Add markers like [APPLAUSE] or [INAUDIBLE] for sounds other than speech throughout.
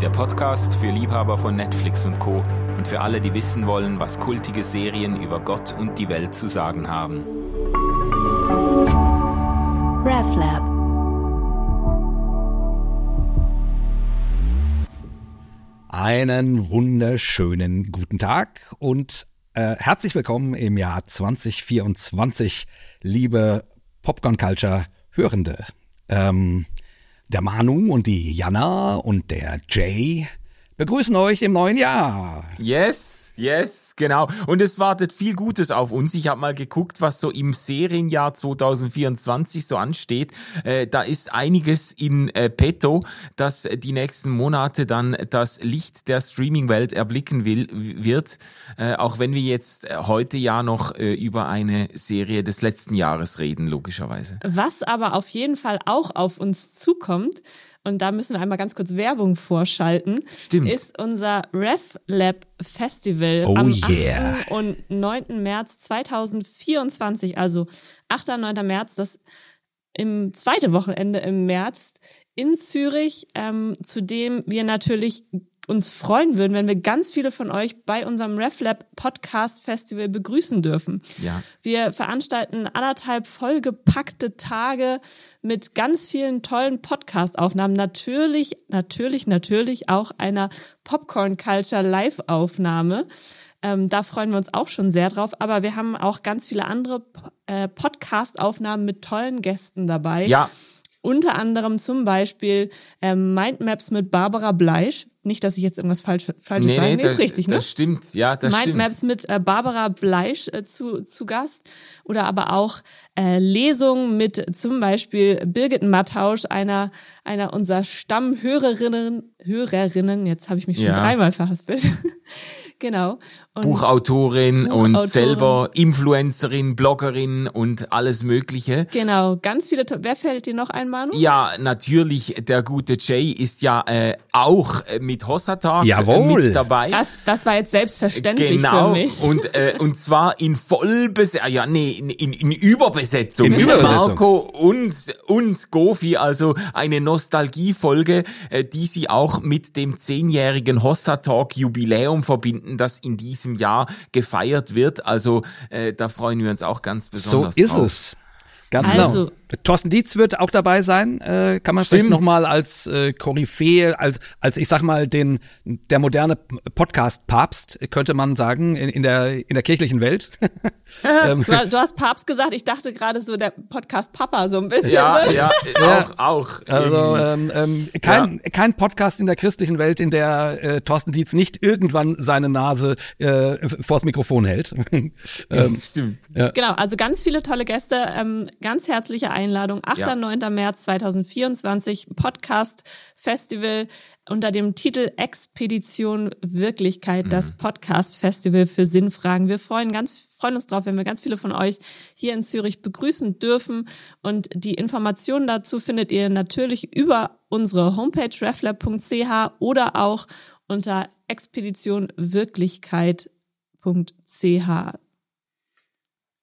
der Podcast für Liebhaber von Netflix und Co. und für alle, die wissen wollen, was kultige Serien über Gott und die Welt zu sagen haben. RefLab. Einen wunderschönen guten Tag und äh, herzlich willkommen im Jahr 2024, liebe Popcorn Culture Hörende. Ähm, der Manu und die Jana und der Jay begrüßen euch im neuen Jahr. Yes, yes, genau. Und es wartet viel Gutes auf uns. Ich habe mal geguckt, was so im Serienjahr 2024 so ansteht. Äh, da ist einiges in äh, petto, das die nächsten Monate dann das Licht der Streaming-Welt erblicken will, wird. Äh, auch wenn wir jetzt heute ja noch äh, über eine Serie des letzten Jahres reden, logischerweise. Was aber auf jeden Fall auch auf uns zukommt, und da müssen wir einmal ganz kurz Werbung vorschalten, Stimmt. ist unser RefLab Festival Oh am yeah. 8. und 9. März 2024, also 8. und 9. März, das im zweite Wochenende im März in Zürich, ähm, zu dem wir natürlich uns freuen würden, wenn wir ganz viele von euch bei unserem RefLab Podcast Festival begrüßen dürfen. Ja. Wir veranstalten anderthalb vollgepackte Tage mit ganz vielen tollen Podcast-Aufnahmen. Natürlich, natürlich, natürlich auch einer Popcorn Culture Live-Aufnahme. Ähm, da freuen wir uns auch schon sehr drauf. Aber wir haben auch ganz viele andere äh, Podcast-Aufnahmen mit tollen Gästen dabei. Ja, Unter anderem zum Beispiel ähm, Mindmaps mit Barbara Bleisch. Nicht, dass ich jetzt irgendwas falsch, Falsches nee, sage. nee, Nee, das, ist richtig, ne? das stimmt. Ja, das stimmt. Mindmaps mit äh, Barbara Bleisch äh, zu, zu Gast oder aber auch äh, Lesungen mit zum Beispiel Birgit Mattausch, einer, einer unserer Stammhörerinnen, Hörerinnen, jetzt habe ich mich schon Ja. dreimal verhaspelt. [LAUGHS] genau. Und Buchautorin und Buchautorin. selber Influencerin, Bloggerin und alles Mögliche. Genau, ganz viele, to- wer fällt dir noch ein, Manu? Ja, natürlich, der gute Jay ist ja äh, auch äh, mit Hossatag äh, Jawohl. mit dabei. Das, das war jetzt selbstverständlich genau, für mich. und äh, und zwar in Vollbesetzung, ja nee, in, in, in Überbesetzung. In Überbesetzung. Marco und und Gofi, also eine Nostalgiefolge, äh, die sie auch mit dem zehnjährigen Hossa Talk Jubiläum verbinden, das in diesem Jahr gefeiert wird. Also äh, da freuen wir uns auch ganz So besonders ist drauf. es. Ganz Also- genau. Thorsten Dietz wird auch dabei sein. Äh, kann man Stimmt. vielleicht nochmal als äh, Koryphäe, als, als ich sag mal, den der moderne Podcast-Papst, könnte man sagen, in, in, der, in der kirchlichen Welt. [LAUGHS] ähm, Du, hast- Papst gesagt, ich dachte gerade so der Podcast Papa so ein bisschen. Ja, so. ja, [LAUGHS] auch, auch. Also irgendwie. ähm, ähm, kein, kein Podcast in der christlichen Welt, in der äh, Thorsten Dietz nicht irgendwann seine Nase äh, vors Mikrofon hält. [LAUGHS] ähm, Stimmt. Genau, also ganz viele tolle Gäste, ähm, ganz herzliche Einladung. 8. Ja. und 9. März 2024, Podcast Festival unter dem Titel Expedition Wirklichkeit, Mhm. das Podcast Festival für Sinnfragen. Wir freuen ganz freuen uns drauf, wenn wir ganz viele von euch hier in Zürich begrüßen dürfen. Und die Informationen dazu findet ihr natürlich über unsere Homepage reflab.ch oder auch unter expeditionwirklichkeit.ch.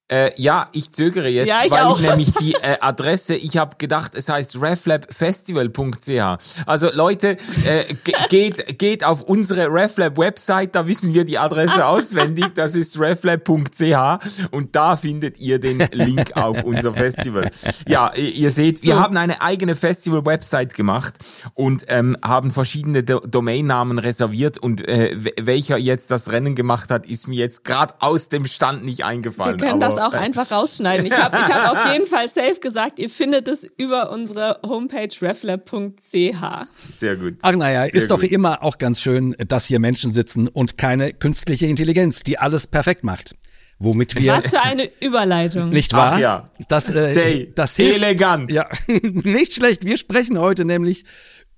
Äh, ja, ich zögere jetzt, Ja, ich weil auch. ich nämlich die äh, Adresse, ich habe gedacht, es heißt reflabfestival.ch. Also Leute, äh, ge- [LAUGHS] geht, geht auf unsere Reflab-Website, da wissen wir die Adresse auswendig, das ist reflab.ch und da findet ihr den Link auf unser Festival. Ja, ihr seht, wir haben eine eigene Festival-Website gemacht und ähm, haben verschiedene Do Domainnamen reserviert und äh, welcher jetzt das Rennen gemacht hat, ist mir jetzt gerade aus dem Stand nicht eingefallen. Das auch äh, einfach rausschneiden. Ich habe ich hab auf jeden Fall safe gesagt, ihr findet es über unsere Homepage reflab.ch. Sehr gut. Ach naja, ist doch gut. immer auch ganz schön, dass hier Menschen sitzen und keine künstliche Intelligenz, die alles perfekt macht. Womit wir Was für eine Überleitung. nicht Ach wahr? ja. Das, äh, Jay, das hilft. elegant. Ja, [LAUGHS] nicht schlecht. Wir sprechen heute nämlich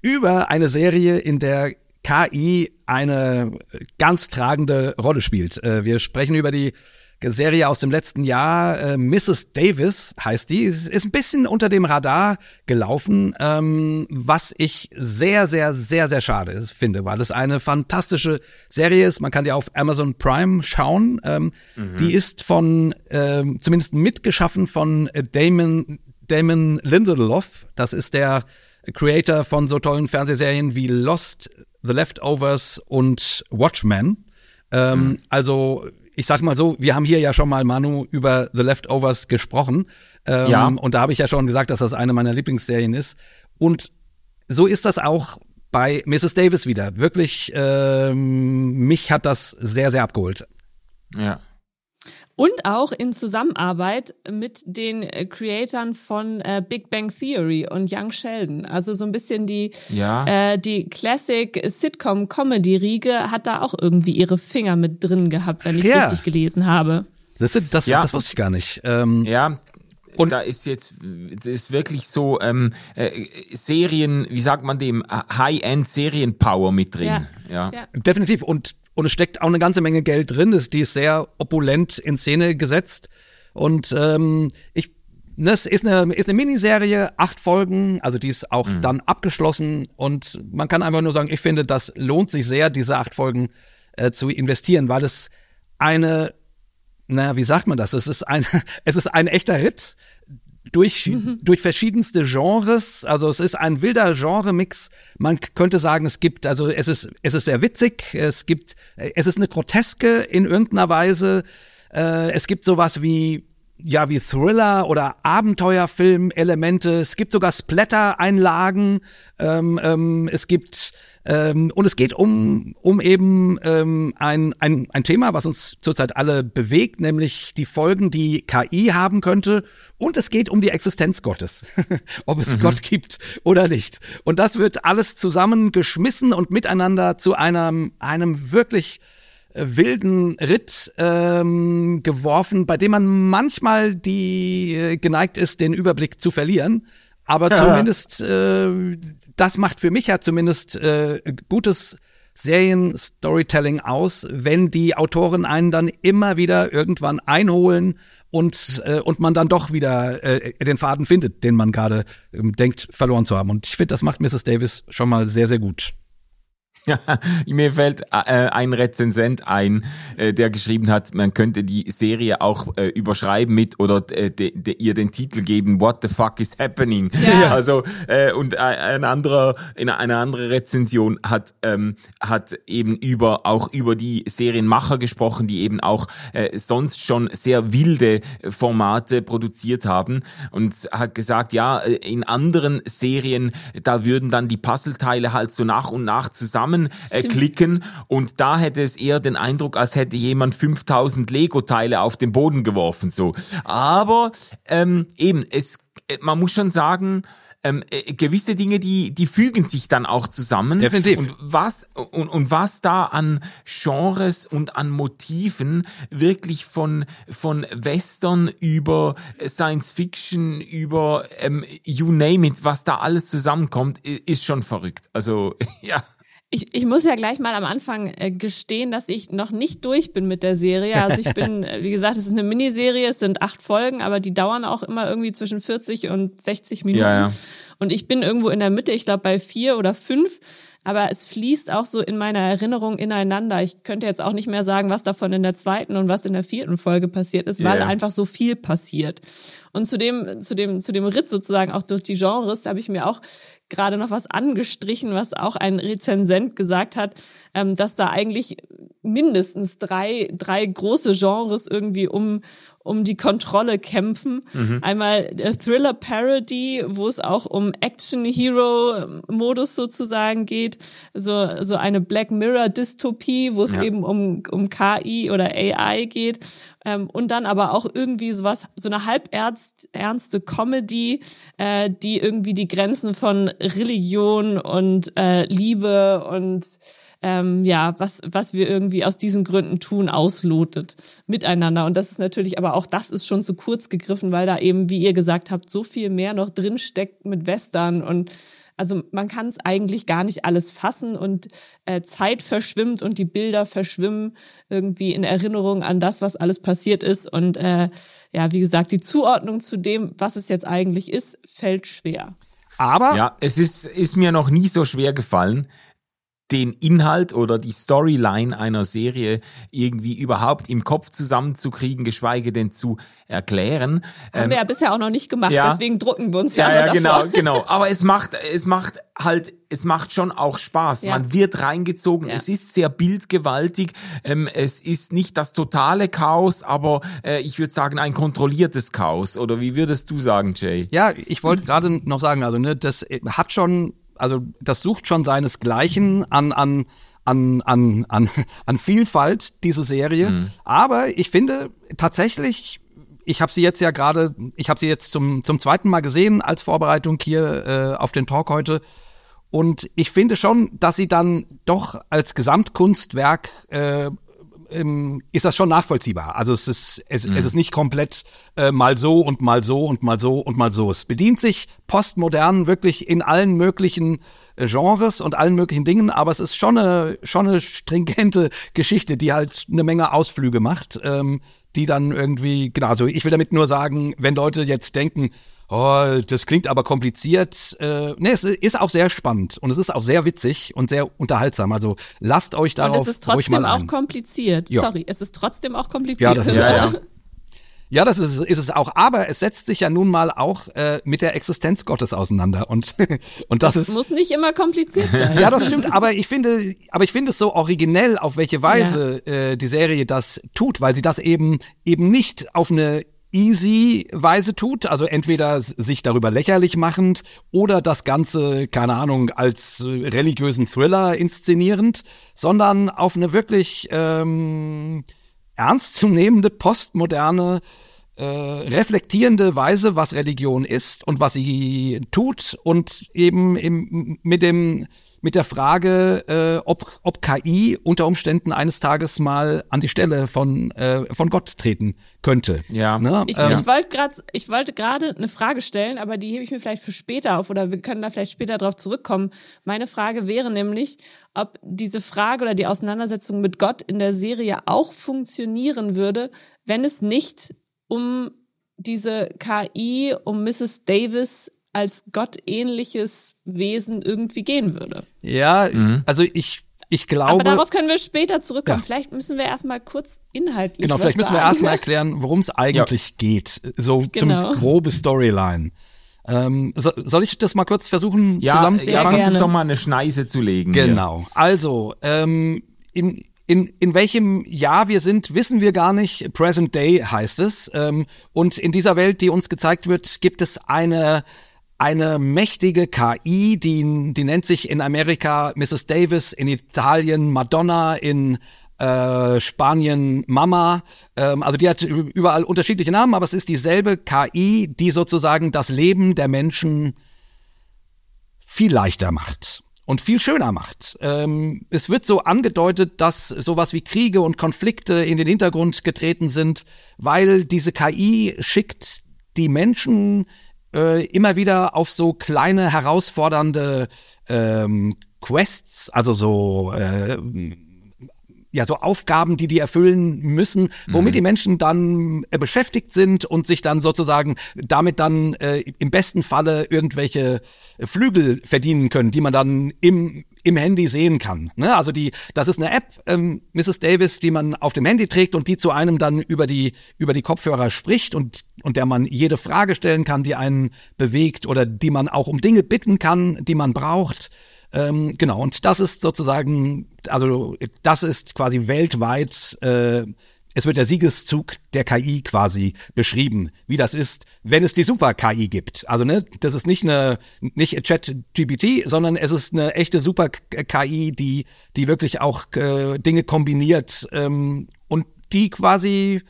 über eine Serie, in der KI eine ganz tragende Rolle spielt. Äh, Wir sprechen über die Serie aus dem letzten Jahr, äh, Mrs. Davis heißt die. Ist ein bisschen unter dem Radar gelaufen, ähm, was ich sehr, sehr, sehr, sehr schade finde, weil es eine fantastische Serie ist. Man kann die auf Amazon Prime schauen. Ähm, Die ist von, ähm, zumindest mitgeschaffen von Damon, Damon Lindelof. Das ist der Creator von so tollen Fernsehserien wie Lost, The Leftovers und Watchmen. Ähm, mhm. Also ich sag mal so, wir haben hier ja schon mal Manu über The Leftovers gesprochen. Ähm, ja. Und da habe ich ja schon gesagt, dass das eine meiner Lieblingsserien ist. Und so ist das auch bei Mrs. Davis wieder. Wirklich, ähm, mich hat das sehr, sehr abgeholt. Ja. Und auch in Zusammenarbeit mit den äh, Creatoren von äh, Big Bang Theory und Young Sheldon. Also so ein bisschen die, ja. äh, die Classic Sitcom Comedy Riege hat da auch irgendwie ihre Finger mit drin gehabt, wenn ich ja. richtig gelesen habe. Das, das, ja. das wusste ich gar nicht. Ähm, ja, und da ist jetzt ist wirklich so ähm, äh, Serien, wie sagt man dem, High-End Serienpower mit drin. Ja. ja. Ja. Definitiv. Und und es steckt auch eine ganze Menge Geld drin. Das, die ist sehr opulent in Szene gesetzt. Und ähm, ich das ist eine, ist eine Miniserie, acht Folgen, also die ist auch mhm. dann abgeschlossen und man kann einfach nur sagen, ich finde, das lohnt sich sehr, diese acht Folgen äh, zu investieren, weil es eine, naja, wie sagt man das? Es ist ein, [LAUGHS] es ist ein echter Ritt durch, mhm. durch verschiedenste Genres. Also es ist ein wilder Genre-Mix. Man könnte sagen, es gibt, also es ist, es ist sehr witzig, es gibt, es ist eine Groteske in irgendeiner Weise. Äh, es gibt sowas wie, ja, wie Thriller oder Abenteuerfilm-Elemente. Es gibt sogar Splatter-Einlagen. Ähm, ähm, es gibt ähm, und es geht um, um eben ähm, ein, ein, ein Thema, was uns zurzeit alle bewegt, nämlich die Folgen, die KI haben könnte. Und es geht um die Existenz Gottes, [LAUGHS] ob es mhm. Gott gibt oder nicht. Und das wird alles zusammengeschmissen und miteinander zu einem, einem wirklich äh, wilden Ritt ähm, geworfen, bei dem man manchmal die äh, geneigt ist, den Überblick zu verlieren. Aber ja. zumindest äh, das macht für mich ja zumindest äh, gutes Serien-Storytelling aus, wenn die Autoren einen dann immer wieder irgendwann einholen und, äh, und man dann doch wieder äh, den Faden findet, den man gerade äh, denkt, verloren zu haben. Und ich finde, das macht Mrs. Davis schon mal sehr, sehr gut. [LAUGHS] Mir fällt äh, ein Rezensent ein, äh, der geschrieben hat, man könnte die Serie auch äh, überschreiben mit oder äh, de, de, ihr den Titel geben, What the fuck is happening? Ja. [LAUGHS] Also äh, und äh, ein anderer, in eine andere Rezension hat ähm, hat eben über auch über die Serienmacher gesprochen, die eben auch äh, sonst schon sehr wilde Formate produziert haben und hat gesagt, ja, äh, in anderen Serien da würden dann die Puzzleteile halt so nach und nach zusammen äh, klicken und da hätte es eher den Eindruck, als hätte jemand 5000 Lego-Teile auf den Boden geworfen so. Aber ähm, eben, es, äh, man muss schon sagen, ähm, äh, gewisse Dinge, die, die fügen sich dann auch zusammen. Definitiv. Und was, und, und was da an Genres und an Motiven wirklich von, von Western über Science Fiction, über ähm, you name it, was da alles zusammenkommt, ist schon verrückt. Also, [LAUGHS] ja. Ich, ich muss ja gleich mal am Anfang äh, gestehen, dass ich noch nicht durch bin mit der Serie. Also ich bin, [LAUGHS] wie gesagt, es ist eine Miniserie, es sind acht Folgen, aber die dauern auch immer irgendwie zwischen 40 und 60 Minuten. Ja, ja. Und ich bin irgendwo in der Mitte, ich glaube bei vier oder fünf aber es fließt auch so in meiner Erinnerung ineinander. Ich könnte jetzt auch nicht mehr sagen, was davon in der zweiten und was in der vierten Folge passiert ist, weil yeah. einfach so viel passiert. Und zu dem, zu dem, zu dem Ritt sozusagen auch durch die Genres habe ich mir auch gerade noch was angestrichen, was auch ein Rezensent gesagt hat, ähm, dass da eigentlich mindestens drei, drei große Genres irgendwie um, um die Kontrolle kämpfen. Mhm. Einmal der Thriller Parody, wo es auch um Action Hero Modus sozusagen geht, so so eine Black Mirror Dystopie, wo es ja. eben um um KI oder AI geht ähm, und dann aber auch irgendwie sowas so eine halbernste Comedy, äh, die irgendwie die Grenzen von Religion und äh, Liebe und ähm, ja, was, was wir irgendwie aus diesen Gründen tun, auslotet miteinander. Und das ist natürlich, aber auch das ist schon zu kurz gegriffen, weil da eben, wie ihr gesagt habt, so viel mehr noch drin steckt mit Western und also man kann es eigentlich gar nicht alles fassen und äh, Zeit verschwimmt und die Bilder verschwimmen irgendwie in Erinnerung an das, was alles passiert ist. Und äh, ja, wie gesagt, die Zuordnung zu dem, was es jetzt eigentlich ist, fällt schwer. Aber ja, es ist, ist mir noch nie so schwer gefallen, den Inhalt oder die Storyline einer Serie irgendwie überhaupt im Kopf zusammenzukriegen, geschweige denn zu erklären. Haben ähm, wir ja bisher auch noch nicht gemacht, ja. deswegen drucken wir uns ja. Ja, ja, genau, genau. Aber es macht, es macht halt, es macht schon auch Spaß. Ja. Man wird reingezogen. Ja. Es ist sehr bildgewaltig. Ähm, es ist nicht das totale Chaos, aber äh, ich würde sagen ein kontrolliertes Chaos. Oder wie würdest du sagen, Jay? Ja, ich wollte gerade noch sagen, also ne, das hat schon also das sucht schon seinesgleichen an, an, an, an, an, [LAUGHS] an Vielfalt, diese Serie. Mhm. Aber ich finde tatsächlich, ich habe sie jetzt ja gerade, ich habe sie jetzt zum, zum zweiten Mal gesehen als Vorbereitung hier äh, auf den Talk heute. Und ich finde schon, dass sie dann doch als Gesamtkunstwerk äh, ähm, ist das schon nachvollziehbar. Also es ist, es, mhm. es ist nicht komplett äh, mal so und mal so und mal so und mal so. Es bedient sich postmodern wirklich in allen möglichen äh, Genres und allen möglichen Dingen, aber es ist schon eine, schon eine stringente [LAUGHS] Geschichte, die halt eine Menge Ausflüge macht, ähm, die dann irgendwie, genau, also ich will damit nur sagen, wenn Leute jetzt denken, oh, das klingt aber kompliziert. Äh, nee, es ist auch sehr spannend und es ist auch sehr witzig und sehr unterhaltsam. Also lasst euch darauf Und es ist trotzdem auch kompliziert. Ja. Sorry, es ist trotzdem auch kompliziert. Ja, das ist [LAUGHS] ja, ja. Ja, das ist, ist es auch. Aber es setzt sich ja nun mal auch äh, mit der Existenz Gottes auseinander und [LAUGHS] und das, das ist muss nicht immer kompliziert sein. [LAUGHS] Ja, das stimmt. Aber ich finde, aber ich finde es so originell, auf welche Weise ja. äh, die Serie das tut, weil sie das eben eben nicht auf eine easy Weise tut, also entweder sich darüber lächerlich machend oder das Ganze, keine Ahnung, als äh, religiösen Thriller inszenierend, sondern auf eine wirklich ähm, ernstzunehmende, postmoderne, äh, reflektierende Weise, was Religion ist und was sie tut und eben im, mit dem mit der Frage, äh, ob, ob KI unter Umständen eines Tages mal an die Stelle von, äh, von Gott treten könnte. Ja. Ne? Ich, ähm, ich wollte gerade, ich wollte gerade eine Frage stellen, aber die hebe ich mir vielleicht für später auf oder wir können da vielleicht später drauf zurückkommen. Meine Frage wäre nämlich, ob diese Frage oder die Auseinandersetzung mit Gott in der Serie auch funktionieren würde, wenn es nicht um diese KI, um Mrs. Davis als gottähnliches Wesen irgendwie gehen würde. Ja, mhm. also ich ich glaube. Aber darauf können wir später zurückkommen. Ja. Vielleicht müssen wir erstmal kurz inhaltlich. Genau, vielleicht müssen wir erstmal erklären, worum es eigentlich ja. geht. So genau. zum grobe Storyline. Ähm, so, soll ich das mal kurz versuchen ja, zusammenzufassen? Ja, versuch doch mal eine Schneise zu legen. Genau. Hier. Also, ähm, in, in, in welchem Jahr wir sind, wissen wir gar nicht. Present Day heißt es. Ähm, und in dieser Welt, die uns gezeigt wird, gibt es eine eine mächtige KI, die, die nennt sich in Amerika Mrs. Davis, in Italien Madonna, in äh, Spanien Mama. Ähm, also die hat überall unterschiedliche Namen, aber es ist dieselbe KI, die sozusagen das Leben der Menschen viel leichter macht und viel schöner macht. Ähm, es wird so angedeutet, dass sowas wie Kriege und Konflikte in den Hintergrund getreten sind, weil diese KI schickt die Menschen äh, immer wieder auf so kleine herausfordernde ähm, Quests, also so äh, ja so Aufgaben, die die erfüllen müssen, womit mhm. die Menschen dann äh, beschäftigt sind und sich dann sozusagen damit dann äh, im besten Falle irgendwelche Flügel verdienen können, die man dann im im Handy sehen kann. Ne? Also die, das ist eine App, ähm, Mrs. Davis, die man auf dem Handy trägt und die zu einem dann über die über die Kopfhörer spricht und und der man jede Frage stellen kann, die einen bewegt oder die man auch um Dinge bitten kann, die man braucht. Ähm, genau, und das ist sozusagen, also das ist quasi weltweit, äh, es wird der Siegeszug der KI quasi beschrieben, wie das ist, wenn es die Super-KI gibt. Also ne, das ist nicht eine nicht Chat-GPT, sondern es ist eine echte Super-KI, die die wirklich auch äh, Dinge kombiniert ähm, und die quasi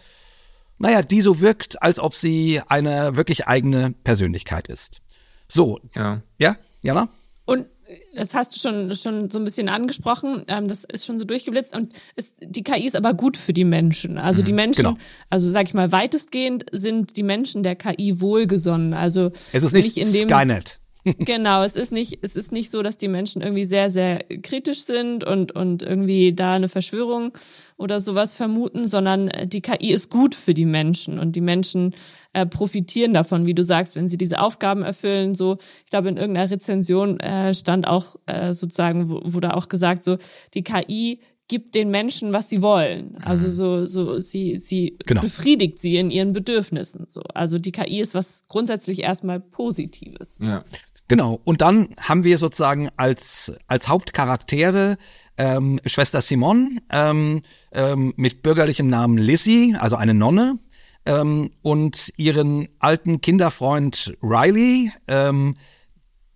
naja, die so wirkt, als ob sie eine wirklich eigene Persönlichkeit ist. So. Ja. Ja, Jana? Und das hast du schon, schon so ein bisschen angesprochen, ähm, das ist schon so durchgeblitzt und ist, die KI ist aber gut für die Menschen. Also die mhm, Menschen, genau. also sag ich mal, weitestgehend sind die Menschen der KI wohlgesonnen. Also es ist nicht, nicht in dem Skynet. Genau, es ist nicht, es ist nicht so, dass die Menschen irgendwie sehr, sehr kritisch sind und, und irgendwie da eine Verschwörung oder sowas vermuten, sondern die KI ist gut für die Menschen und die Menschen äh, profitieren davon, wie du sagst, wenn sie diese Aufgaben erfüllen. So, ich glaube, in irgendeiner Rezension äh, stand auch äh, sozusagen, wurde auch gesagt, so die KI gibt den Menschen, was sie wollen. Also mhm. so, so sie, sie genau. befriedigt sie in ihren Bedürfnissen. So, also die KI ist was grundsätzlich erstmal Positives. Ja. Genau. Und dann haben wir sozusagen als als Hauptcharaktere ähm, Schwester Simon ähm, ähm, mit bürgerlichem Namen Lizzie, also eine Nonne, ähm, und ihren alten Kinderfreund Riley. Ähm,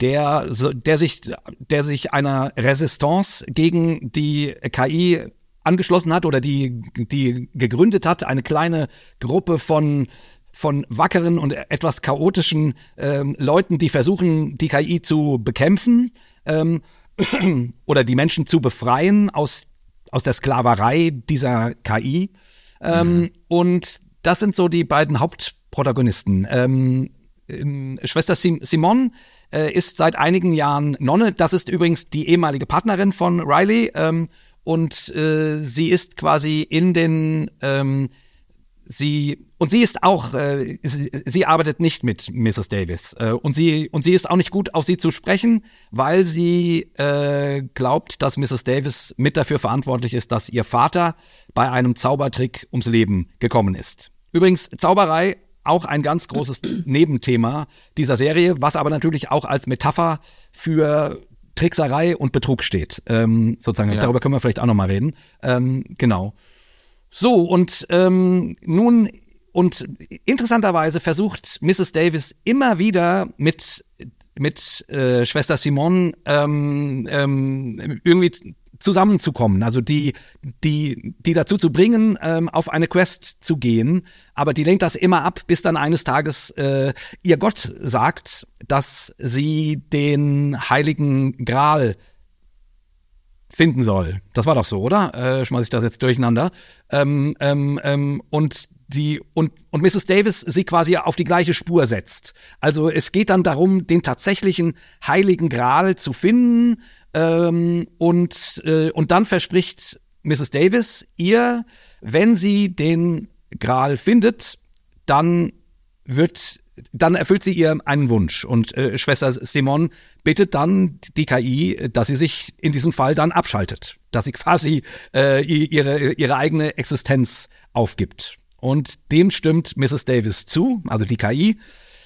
der, der sich, der sich einer Resistance gegen die KI angeschlossen hat oder die, die gegründet hat, eine kleine Gruppe von von wackeren und etwas chaotischen ähm, Leuten, die versuchen, die KI zu bekämpfen ähm, [CLEARS THROAT] oder die Menschen zu befreien aus, aus der Sklaverei dieser KI. Ähm, mhm. Und das sind so die beiden Hauptprotagonisten. Ähm, Schwester Sim Simon äh, ist seit einigen Jahren Nonne. Das ist übrigens die ehemalige Partnerin von Riley. Ähm, und äh, sie ist quasi in den ähm, sie und sie ist auch äh, sie, sie arbeitet nicht mit Mrs. Davis äh, und sie und sie ist auch nicht gut auf sie zu sprechen, weil sie äh, glaubt, dass Mrs. Davis mit dafür verantwortlich ist, dass ihr Vater bei einem Zaubertrick ums Leben gekommen ist. Übrigens Zauberei auch ein ganz großes [CLEARS THROAT] Nebenthema dieser Serie, was aber natürlich auch als Metapher für Trickserei und Betrug steht. Ähm, sozusagen, ja. darüber können wir vielleicht auch nochmal reden. Ähm, genau. So, und ähm, nun, und interessanterweise versucht Mrs. Davis immer wieder mit mit äh, Schwester Simon ähm, ähm, irgendwie zusammenzukommen, also die, die, die dazu zu bringen, ähm, auf eine Quest zu gehen. Aber die lenkt das immer ab, bis dann eines Tages äh, ihr Gott sagt, dass sie den heiligen Gral finden soll. Das war doch so, oder? Äh, schmeiß ich das jetzt durcheinander. Ähm, ähm, ähm, und die und und Mrs. Davis sie quasi auf die gleiche Spur setzt. Also es geht dann darum, den tatsächlichen heiligen Gral zu finden ähm, und äh, und dann verspricht Mrs. Davis ihr, wenn sie den Gral findet, dann wird dann erfüllt sie ihr einen Wunsch und äh, Schwester Simon bittet dann die KI, dass sie sich in diesem Fall dann abschaltet, dass sie quasi äh, ihre ihre eigene Existenz aufgibt. Und dem stimmt Mrs. Davis zu, also die KI.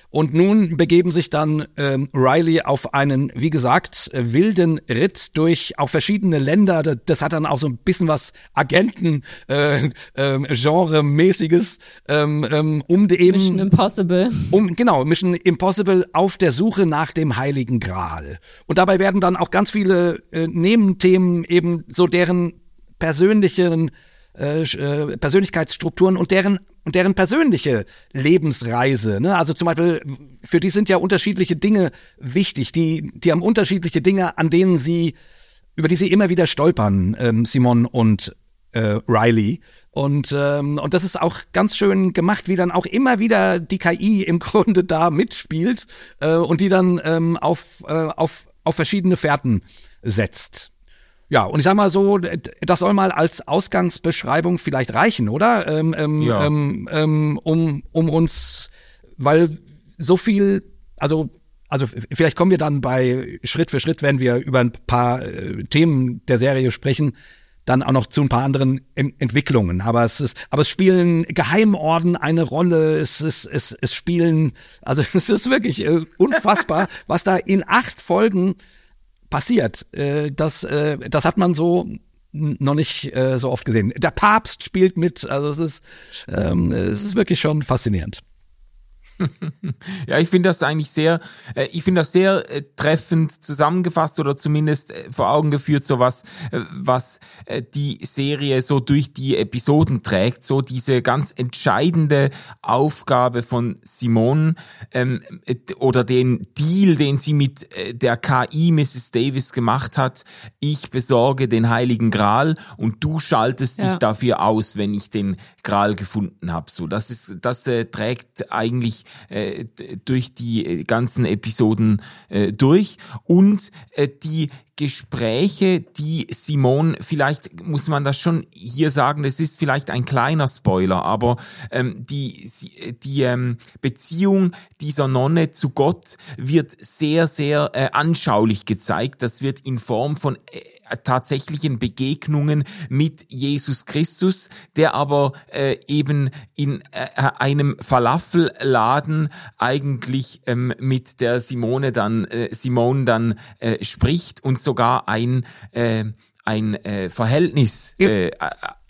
Und nun begeben sich dann ähm, Riley auf einen, wie gesagt, wilden Ritt durch auch verschiedene Länder. Das, hat dann auch so ein bisschen was Agenten-Genre-mäßiges, äh, ähm, ähm, um eben Mission Impossible. Um genau Mission Impossible auf der Suche nach dem Heiligen Gral. Und dabei werden dann auch ganz viele äh, Nebenthemen eben so deren persönlichen äh, Persönlichkeitsstrukturen und deren und deren persönliche Lebensreise. Ne? Also zum Beispiel, für die sind ja unterschiedliche Dinge wichtig. Die, die haben unterschiedliche Dinge, an denen sie, über die sie immer wieder stolpern, ähm, Simon und äh, Riley. Und, ähm, und das ist auch ganz schön gemacht, wie dann auch immer wieder die KI im [LAUGHS] Grunde da mitspielt äh, und die dann ähm, auf, äh, auf, auf verschiedene Fährten setzt. Ja, und ich sag mal so, das soll mal als Ausgangsbeschreibung vielleicht reichen, oder? Ähm, ähm, ja. ähm, ähm um, um uns, weil so viel, also also vielleicht kommen wir dann bei Schritt für Schritt, wenn wir über ein paar äh, Themen der Serie sprechen, dann auch noch zu ein paar anderen Ent Entwicklungen. Aber es ist, aber es spielen Geheimorden eine Rolle. Es ist, es, es spielen, also [LAUGHS] es ist wirklich äh, unfassbar, was da in acht Folgen passiert. Äh, das, äh, das hat man so noch nicht äh, so oft gesehen. Der Papst spielt mit, also es ist, ähm, es ist wirklich schon faszinierend. [LAUGHS] ja, ich finde das eigentlich sehr, äh, ich finde das sehr äh, treffend zusammengefasst oder zumindest äh, vor Augen geführt, so was, äh, was äh, die Serie so durch die Episoden trägt, so diese ganz entscheidende Aufgabe von Simone ähm, äh, oder den Deal, den sie mit äh, der KI Mrs. Davis gemacht hat. Ich besorge den Heiligen Gral und du schaltest ja. dich dafür aus, wenn ich den Gral gefunden habe. So, das ist, das trägt eigentlich äh, durch die äh, ganzen Episoden äh, durch und äh, die Gespräche, die Simon, vielleicht muss man das schon hier sagen, das ist vielleicht ein kleiner Spoiler, aber ähm, die, die ähm, Beziehung dieser Nonne zu Gott wird sehr, sehr äh, anschaulich gezeigt. Das wird in Form von äh, tatsächlichen Begegnungen mit Jesus Christus, der aber äh, eben in äh, einem Falafelladen eigentlich ähm, mit der Simone dann äh, Simone dann äh, spricht und sogar ein äh, ein äh, Verhältnis äh,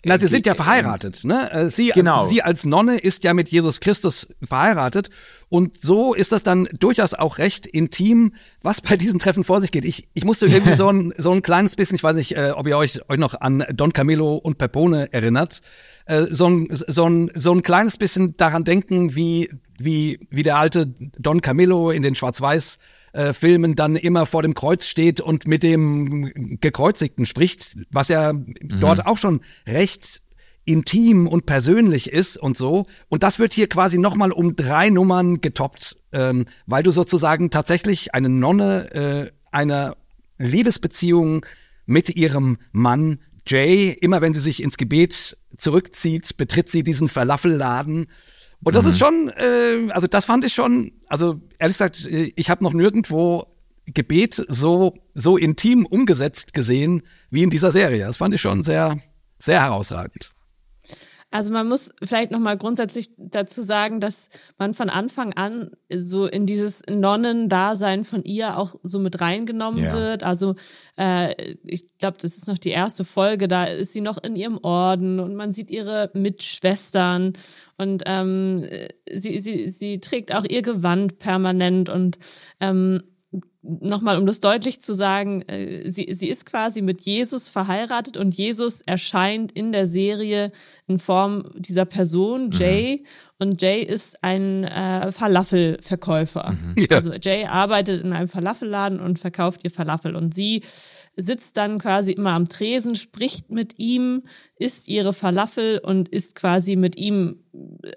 na, sie sind ja verheiratet, ne? Äh, sie, genau. sie als Nonne ist ja mit Jesus Christus verheiratet und so ist das dann durchaus auch recht intim, was bei diesen Treffen vor sich geht. Ich, ich musste irgendwie [LAUGHS] so ein, so ein kleines bisschen, ich weiß nicht, äh, ob ihr euch, euch noch an Don Camillo und Pepone erinnert, äh, so, ein, so, ein, so ein kleines bisschen daran denken, wie, wie, wie der alte Don Camillo in den Schwarz-Weiß äh, Filmen dann immer vor dem Kreuz steht und mit dem Gekreuzigten spricht, was ja mhm. dort auch schon recht intim und persönlich ist und so. Und das wird hier quasi nochmal um drei Nummern getoppt, ähm, weil du sozusagen tatsächlich eine Nonne äh, einer Liebesbeziehung mit ihrem Mann Jay, immer wenn sie sich ins Gebet zurückzieht, betritt sie diesen Falafelladen und das mhm. ist schon, äh, also das fand ich schon, also ehrlich gesagt, ich habe noch nirgendwo Gebet so so intim umgesetzt gesehen wie in dieser Serie. Das fand ich schon sehr sehr herausragend. Also man muss vielleicht noch mal grundsätzlich dazu sagen, dass man von Anfang an so in dieses Nonnendasein von ihr auch so mit reingenommen ja. wird. Also äh, ich glaube, das ist noch die erste Folge. Da ist sie noch in ihrem Orden und man sieht ihre Mitschwestern und ähm, sie sie sie trägt auch ihr Gewand permanent und ähm, nochmal, um das deutlich zu sagen, äh, sie, sie ist quasi mit Jesus verheiratet und Jesus erscheint in der Serie in Form dieser Person, mhm. Jay. Mhm. Und Jay ist ein äh, Falafelverkäufer. Mhm. Ja. Also Jay arbeitet in einem Falafelladen und verkauft ihr Falafel. Und sie sitzt dann quasi immer am Tresen, spricht mit ihm, isst ihre Falafel und ist quasi mit ihm,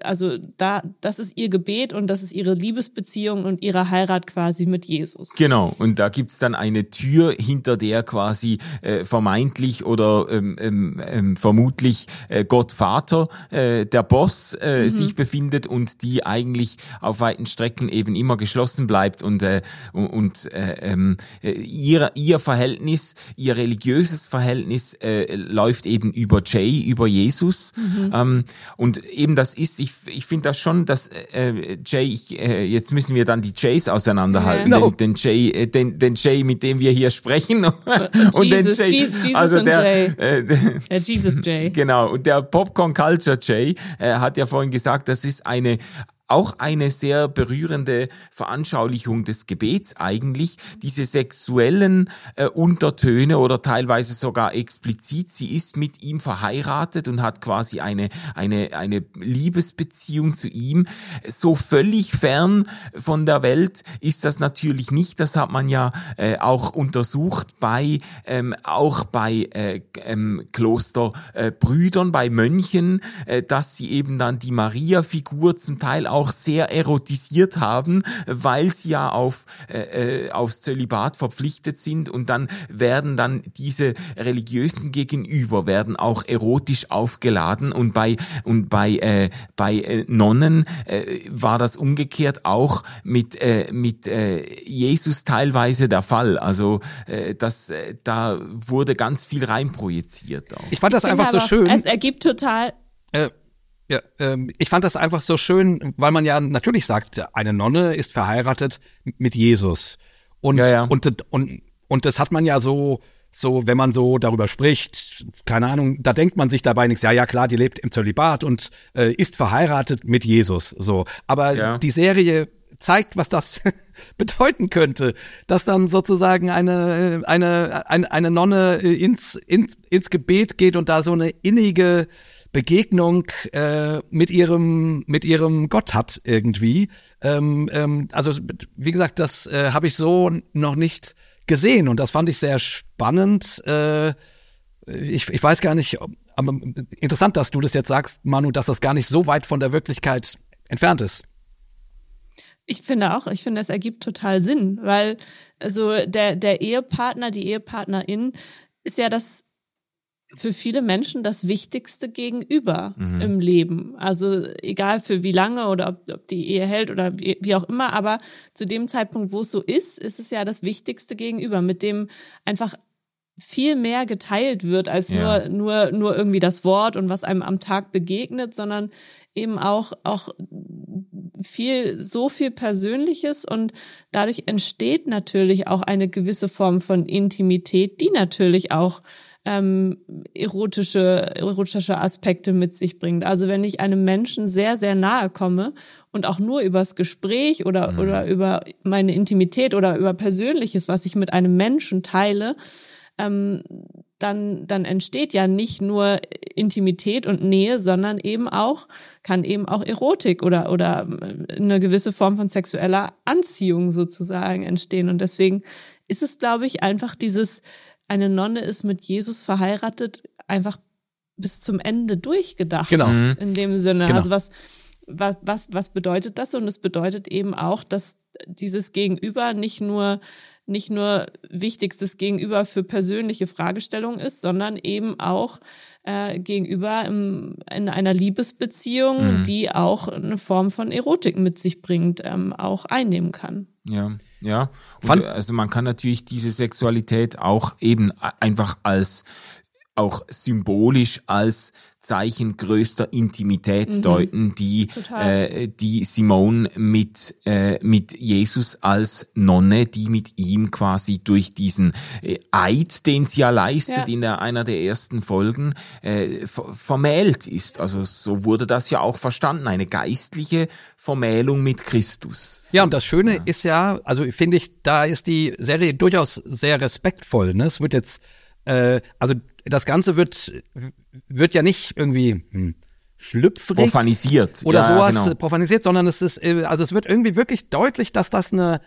also da, das ist ihr Gebet und das ist ihre Liebesbeziehung und ihre Heirat quasi mit Jesus. Genau, und da gibt's dann eine Tür, hinter der quasi äh, vermeintlich oder ähm, ähm, ähm vermutlich äh, Gott Vater, äh, der Boss, äh, mhm. sich befindet und die eigentlich auf weiten Strecken eben immer geschlossen bleibt und, äh, und äh, ähm, äh, ihr, ihr Verhältnis, ihr religiöses Verhältnis äh, läuft eben über Jay, über Jesus. Mhm. Ähm, und eben das ist, ich, ich finde das schon, dass äh, Jay, ich, äh, jetzt müssen wir dann die Jays auseinanderhalten, ja. den, den Jay, äh, den, den Jay, mit dem wir hier sprechen. [LAUGHS] und Jesus, den Jay, Jesus also der, Jay. Äh, der, Jesus Jay. [LAUGHS] Genau, und der Pop Popcorn Culture Jay äh, hat ja vorhin gesagt, das ist eine auch eine sehr berührende Veranschaulichung des Gebets eigentlich, diese sexuellen äh, Untertöne oder teilweise sogar explizit. Sie ist mit ihm verheiratet und hat quasi eine, eine, eine Liebesbeziehung zu ihm. So völlig fern von der Welt ist das natürlich nicht. Das hat man ja äh, auch untersucht bei, ähm, auch bei äh, ähm, Klosterbrüdern, bei Mönchen, äh, dass sie eben dann die Maria-Figur zum Teil auch auch sehr erotisiert haben, weil sie ja auf äh, äh, aufs Zölibat verpflichtet sind und dann werden dann diese religiösen Gegenüber werden auch erotisch aufgeladen und bei und bei äh, bei äh, Nonnen äh, war das umgekehrt auch mit äh, mit äh, Jesus teilweise der Fall. Also äh, das äh, da wurde ganz viel reinprojiziert. Auch. Ich fand das ich einfach so schön. Es ergibt total äh, ja, ähm, ich fand das einfach so schön, weil man ja natürlich sagt, eine Nonne ist verheiratet mit Jesus. Und, ja, ja. und, und, und das hat man ja so, so, wenn man so darüber spricht, keine Ahnung, da denkt man sich dabei nichts, ja, ja, klar, die lebt im Zölibat und äh, ist verheiratet mit Jesus, so. Aber ja. die Serie zeigt, was das [LAUGHS] bedeuten könnte, dass dann sozusagen eine, eine, eine, eine Nonne ins, ins, ins Gebet geht und da so eine innige, Begegnung äh, mit ihrem mit ihrem Gott hat irgendwie. Ähm, ähm, also wie gesagt, das äh, habe ich so noch nicht gesehen und das fand ich sehr spannend. Äh, ich, ich weiß gar nicht, aber interessant, dass du das jetzt sagst, Manu, dass das gar nicht so weit von der Wirklichkeit entfernt ist. Ich finde auch, ich finde, es ergibt total Sinn, weil also der, der Ehepartner, die Ehepartnerin ist ja das für viele Menschen das Wichtigste gegenüber mhm. im Leben. Also egal für wie lange oder ob, ob die Ehe hält oder wie, auch immer, aber zu dem Zeitpunkt, wo es so ist, ist es ja das Wichtigste gegenüber, mit dem einfach viel mehr geteilt wird als ja. nur, nur, nur irgendwie das Wort und was einem am Tag begegnet, sondern eben auch, auch viel, so viel Persönliches und dadurch entsteht natürlich auch eine gewisse Form von Intimität, die natürlich auch ähm, erotische, erotische Aspekte mit sich bringt. Also wenn ich einem Menschen sehr, sehr nahe komme und auch nur übers Gespräch oder, mhm. oder über meine Intimität oder über Persönliches, was ich mit einem Menschen teile, ähm, dann, dann entsteht ja nicht nur Intimität und Nähe, sondern eben auch, kann eben auch Erotik oder, oder eine gewisse Form von sexueller Anziehung sozusagen entstehen. Und deswegen ist es, glaube ich, einfach dieses, eine Nonne ist mit Jesus verheiratet, einfach bis zum Ende durchgedacht. Genau. Mhm. In dem Sinne. Genau. Also was, was, was, was bedeutet das? Und es bedeutet eben auch, dass dieses Gegenüber nicht nur nicht nur wichtigstes Gegenüber für persönliche Fragestellungen ist, sondern eben auch äh, gegenüber im, in einer Liebesbeziehung, mhm. die auch eine Form von Erotik mit sich bringt, ähm, auch einnehmen kann. Ja, ja. Und also man kann natürlich diese Sexualität auch eben einfach als auch symbolisch als Zeichen größter Intimität mhm. deuten, die äh, die Simone mit äh, mit Jesus als Nonne, die mit ihm quasi durch diesen äh, Eid, den sie ja leistet ja. in der, einer der ersten Folgen, äh, vermählt ist. Also so wurde das ja auch verstanden, eine geistliche Vermählung mit Christus. Ja, und das Schöne ja. ist ja, also finde ich, da ist die Serie durchaus sehr respektvoll. Ne? Es wird jetzt äh, also das Ganze wird, wird ja nicht irgendwie hm, schlüpfrig profanisiert oder ja, sowas genau. profanisiert, sondern es ist, äh, also es wird irgendwie wirklich deutlich, dass das eine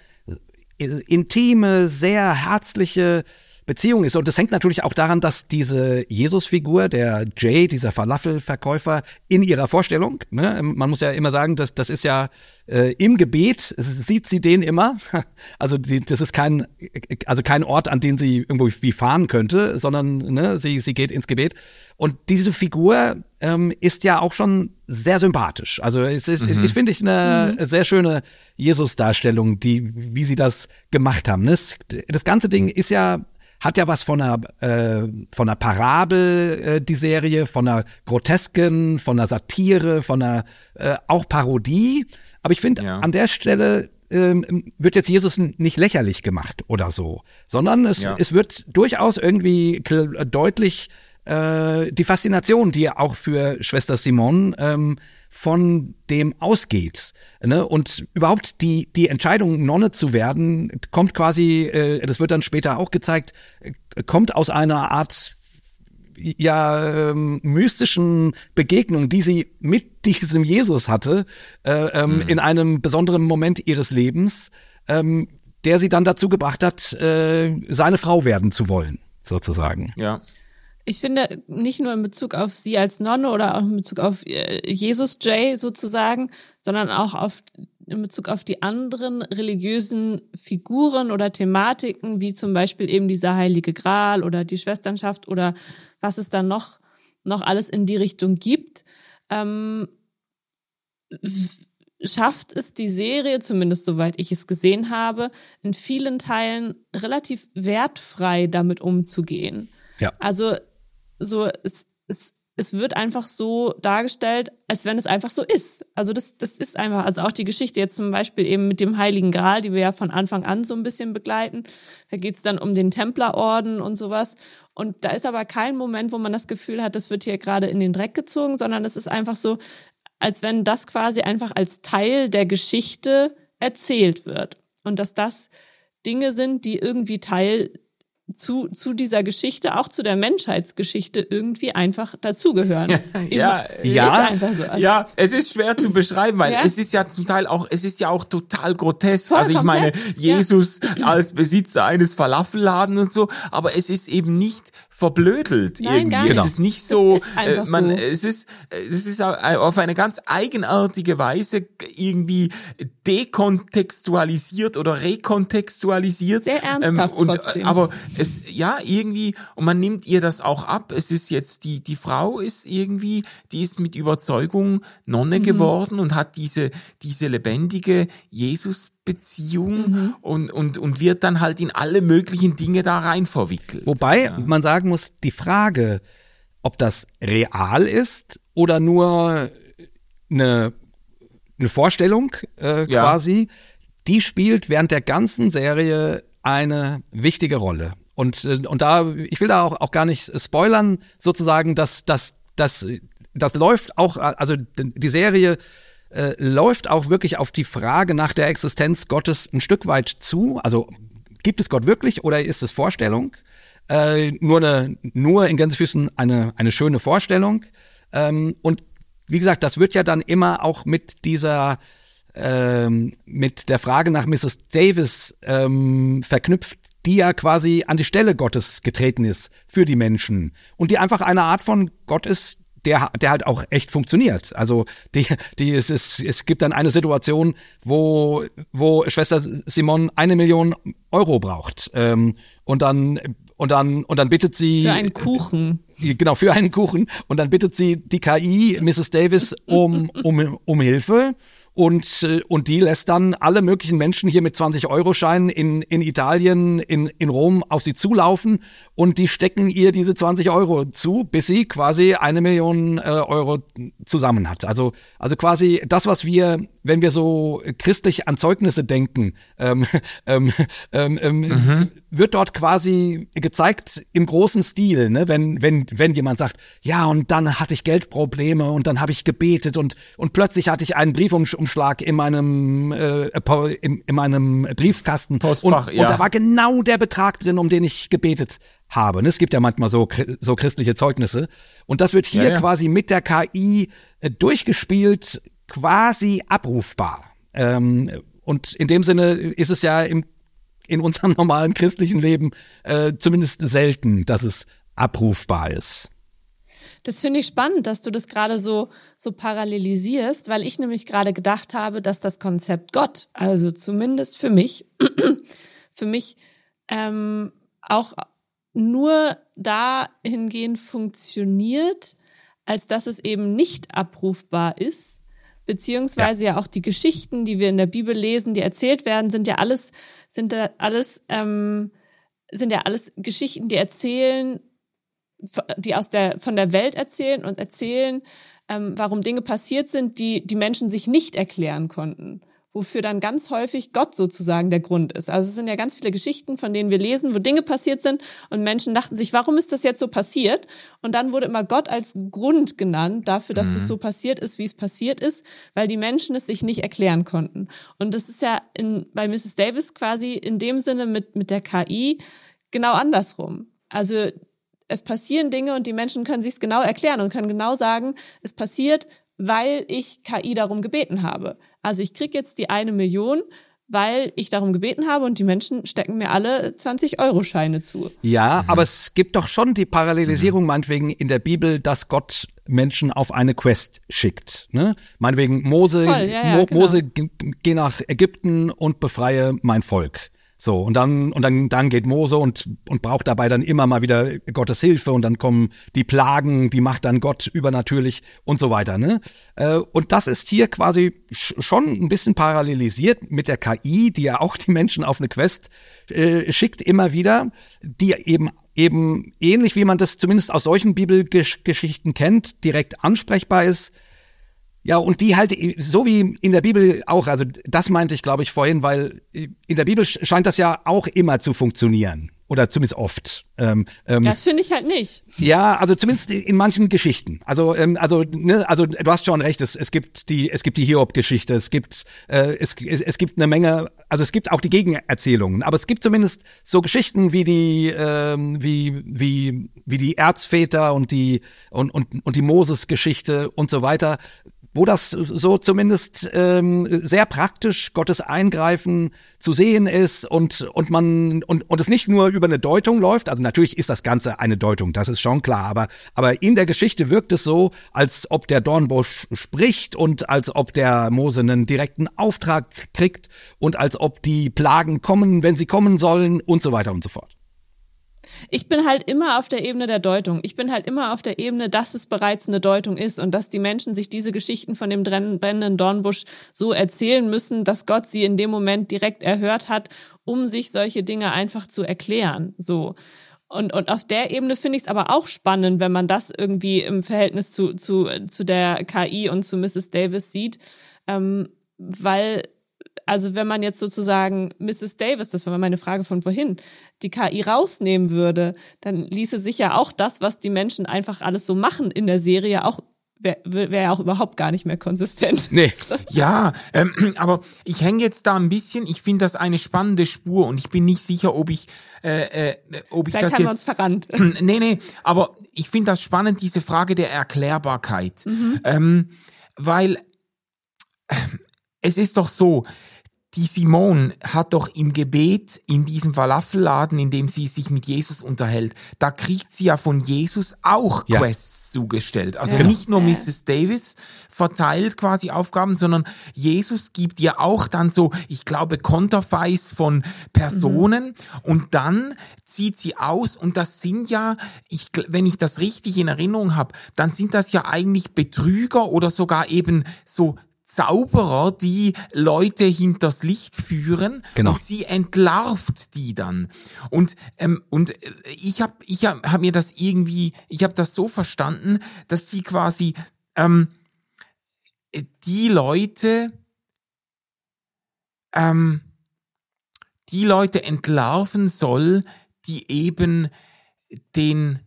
äh, intime, sehr herzliche Beziehung ist. Und das hängt natürlich auch daran, dass diese Jesus-Figur, der Jay, dieser Falafelverkäufer, in ihrer Vorstellung, ne, man muss ja immer sagen, dass das ist ja äh, im Gebet, sieht sie den immer. [LAUGHS] Also die, das ist kein, also kein Ort, an den sie irgendwo wie fahren könnte, sondern ne, sie, sie geht ins Gebet. Und diese Figur ähm, ist ja auch schon sehr sympathisch. Also es ist, mhm. ich finde ich eine mhm. sehr schöne Jesus-Darstellung, die, wie sie das gemacht haben. Das, das ganze Ding ist ja hat ja was von einer, äh, von einer Parabel, äh, die Serie, von einer Grotesken, von einer Satire, von einer äh, auch Parodie. Aber ich finde, ja. an der Stelle ähm, wird jetzt Jesus nicht lächerlich gemacht oder so, sondern es, ja. es wird durchaus irgendwie deutlich äh, die Faszination, die auch für Schwester Simon ähm, von dem ausgeht. Ne? Und überhaupt die, die Entscheidung, Nonne zu werden, kommt quasi, äh, das wird dann später auch gezeigt, äh, kommt aus einer Art ja ähm, mystischen Begegnung, die sie mit [LAUGHS] diesem Jesus hatte, äh, ähm, mhm. in einem besonderen Moment ihres Lebens, ähm, der sie dann dazu gebracht hat, äh, seine Frau werden zu wollen, sozusagen. Ja. Ich finde, nicht nur in Bezug auf sie als Nonne oder auch in Bezug auf äh, Jesus Jay sozusagen, sondern auch auf, in Bezug auf die anderen religiösen Figuren oder Thematiken, wie zum Beispiel eben dieser Heilige Gral oder die Schwesternschaft oder was es dann noch, noch alles in die Richtung gibt, ähm, schafft es die Serie, zumindest soweit ich es gesehen habe, in vielen Teilen relativ wertfrei damit umzugehen. Ja. Also so, es, es, es wird einfach so dargestellt, als wenn es einfach so ist. Also das, das ist einfach, also auch die Geschichte jetzt zum Beispiel eben mit dem Heiligen Gral, die wir ja von Anfang an so ein bisschen begleiten. Da geht's dann um den Templerorden und sowas. Und da ist aber kein Moment, wo man das Gefühl hat, das wird hier gerade in den Dreck gezogen, sondern es ist einfach so, als wenn das quasi einfach als Teil der Geschichte erzählt wird. Und dass das Dinge sind, die irgendwie Teil zu, zu dieser Geschichte, auch zu der Menschheitsgeschichte irgendwie einfach dazugehören. ja, ja, so. also, ja, es ist schwer zu beschreiben, weil ja. es ist ja zum Teil auch, es ist ja auch total grotesk. Voll also ich meine, Jesus ja. als Besitzer eines Falafelladens und so, aber es ist eben nicht verblödelt Nein, irgendwie. gar Es nicht. ist nicht so, Es ist einfach äh, man, so. es ist, äh, es ist auf eine ganz eigenartige Weise irgendwie dekontextualisiert oder rekontextualisiert. Sehr ernsthaft und, trotzdem. Aber es, ja, irgendwie, und man nimmt ihr das auch ab. Es ist jetzt, die, die Frau ist irgendwie, die ist mit Überzeugung Nonne Mhm. geworden und hat diese, diese lebendige Jesus-Beziehung Mhm. und, und, und wird dann halt in alle möglichen Dinge da rein verwickelt. Wobei man sagen muss, die Frage, ob das real ist oder nur eine, eine Vorstellung äh, Ja. quasi, die spielt während der ganzen Serie eine wichtige Rolle. Und, äh, und da, ich will da auch, auch gar nicht spoilern, sozusagen, dass das, das, das läuft auch, also die Serie äh, läuft auch wirklich auf die Frage nach der Existenz Gottes ein Stück weit zu. Also gibt es Gott wirklich oder ist es Vorstellung? Äh, nur eine, nur in Gänsefüßen eine, eine schöne Vorstellung. Ähm, und wie gesagt, das wird ja dann immer auch mit dieser ähm, mit der Frage nach Mrs. Davis ähm, verknüpft, die ja quasi an die Stelle Gottes getreten ist für die Menschen und die einfach eine Art von Gott ist, der, der halt auch echt funktioniert. Also die, die es, ist, es gibt dann eine Situation, wo, wo Schwester Simon eine Million Euro braucht ähm, und dann und dann und dann bittet sie Für einen Kuchen. genau, für einen Kuchen. Und dann bittet sie die KI, Mrs. Davis, um, um, um Hilfe. Und, äh, und die lässt dann alle möglichen Menschen hier mit 20-Euro-Scheinen in, in Italien, in, in Rom auf sie zulaufen und die stecken ihr diese 20 Euro zu, bis sie quasi eine Million äh, Euro zusammen hat. Also, also quasi das, was wir, wenn wir so christlich an Zeugnisse denken, ähm, [LAUGHS] ähm, ähm, ähm, wird dort quasi gezeigt im großen Stil, ne? wenn, wenn, wenn jemand sagt, ja, und dann hatte ich Geldprobleme und dann habe ich gebetet und, und plötzlich hatte ich einen Briefumschlag in meinem, äh, in, in meinem Briefkasten Postfach, und, ja. und da war genau der Betrag drin, um den ich gebetet habe. Ne? Es gibt ja manchmal so, so christliche Zeugnisse. Und das wird hier Ja, ja. quasi mit der KI äh, durchgespielt, quasi abrufbar. Ähm, und in dem Sinne ist es ja im, in unserem [LAUGHS] normalen christlichen Leben äh, zumindest selten, dass es abrufbar ist. Das finde ich spannend, dass du das gerade so, so parallelisierst, weil ich nämlich gerade gedacht habe, dass das Konzept Gott, also zumindest für mich, [CLEARS THROAT] für mich ähm, auch nur dahingehend funktioniert, als dass es eben nicht abrufbar ist, beziehungsweise ja. auch die Geschichten, die wir in der Bibel lesen, die erzählt werden, sind ja alles, sind ja alles, ähm, sind ja alles Geschichten, die erzählen, die aus der von der Welt erzählen und erzählen, ähm, warum Dinge passiert sind, die die Menschen sich nicht erklären konnten. Wofür dann ganz häufig Gott sozusagen der Grund ist. Also es sind ja ganz viele Geschichten, von denen wir lesen, wo Dinge passiert sind und Menschen dachten sich, warum ist das jetzt so passiert? Und dann wurde immer Gott als Grund genannt dafür, dass es so passiert ist, wie es passiert ist, weil die Menschen es sich nicht erklären konnten. Und das ist ja in, bei Mrs. Davis quasi in dem Sinne mit, mit der KI genau andersrum. Also es passieren Dinge und die Menschen können sich es genau erklären und können genau sagen, es passiert, weil ich KI darum gebeten habe. Also ich krieg jetzt die eine Million, weil ich darum gebeten habe und die Menschen stecken mir alle 20-Euro-Scheine zu. Ja, aber es gibt doch schon die Parallelisierung, meinetwegen in der Bibel, dass Gott Menschen auf eine Quest schickt. Ne? Meinetwegen Mose, Voll, ja, ja, Mo, genau. Mose, geh nach Ägypten und befreie mein Volk. So, und dann, und dann, dann geht Mose und, und braucht dabei dann immer mal wieder Gottes Hilfe und dann kommen die Plagen, die macht dann Gott übernatürlich und so weiter, ne? Äh, Und das ist hier quasi sch- schon ein bisschen parallelisiert mit der KI, die ja auch die Menschen auf eine Quest äh, schickt immer wieder, die eben eben ähnlich wie man das zumindest aus solchen Bibelgeschichten kennt, direkt ansprechbar ist, ja, und die halt, so wie in der Bibel auch, also das meinte ich, glaube ich, vorhin, weil in der Bibel scheint das ja auch immer zu funktionieren. Oder zumindest oft. Ähm, ähm, Das finde ich halt nicht. ja, also zumindest in manchen Geschichten. Also, ähm, also, ne, also du hast schon recht. Es, es gibt die, es gibt die Hiob-Geschichte. Es gibt, äh, es, es, es gibt eine Menge. Also es gibt auch die Gegenerzählungen. Aber es gibt zumindest so Geschichten wie die, ähm, wie wie wie die Erzväter und die und und und die Moses-Geschichte und so weiter wo das so zumindest ähm, sehr praktisch Gottes Eingreifen zu sehen ist und und man und und es nicht nur über eine Deutung läuft. Also natürlich ist das Ganze eine Deutung, das ist schon klar. Aber aber in der Geschichte wirkt es so, als ob der Dornbusch spricht und als ob der Mose einen direkten Auftrag kriegt und als ob die Plagen kommen, wenn sie kommen sollen und so weiter und so fort. Ich bin halt immer auf der Ebene der Deutung. Ich bin halt immer auf der Ebene, dass es bereits eine Deutung ist und dass die Menschen sich diese Geschichten von dem brennenden Dornbusch so erzählen müssen, dass Gott sie in dem Moment direkt erhört hat, um sich solche Dinge einfach zu erklären. So. Und, und auf der Ebene finde ich es aber auch spannend, wenn man das irgendwie im Verhältnis zu, zu, zu der KI und zu Mrs. Davis sieht, ähm, weil also wenn man jetzt sozusagen Mrs. Davis, das war meine Frage von vorhin, die KI rausnehmen würde, dann ließe sich ja auch das, was die Menschen einfach alles so machen in der Serie, auch wäre wär ja auch überhaupt gar nicht mehr konsistent. Nee. [LAUGHS] Ja, ähm, aber ich hänge jetzt da ein bisschen, ich finde das eine spannende Spur und ich bin nicht sicher, ob ich, äh, äh, ob ich Vielleicht das haben jetzt... wir uns verrannt. [LAUGHS] Nee, nee, aber ich finde das spannend, diese Frage der Erklärbarkeit. Mhm. Ähm, weil es ist doch so, die Simone hat doch im Gebet in diesem Falafelladen, in dem sie sich mit Jesus unterhält, da kriegt sie ja von Jesus auch Ja. Quests zugestellt. Also Ja. nicht nur Ja. Mrs. Davis verteilt quasi Aufgaben, sondern Jesus gibt ihr auch dann so, ich glaube, Konterfeis von Personen und dann zieht sie aus und das sind ja, ich, wenn ich das richtig in Erinnerung habe, dann sind das ja eigentlich Betrüger oder sogar eben so Zauberer, die Leute hinters Licht führen Genau. und sie entlarvt die dann. Und ähm, und äh, ich habe ich hab, hab mir das irgendwie, ich habe das so verstanden, dass sie quasi ähm, äh, die Leute ähm, die Leute entlarven soll, die eben den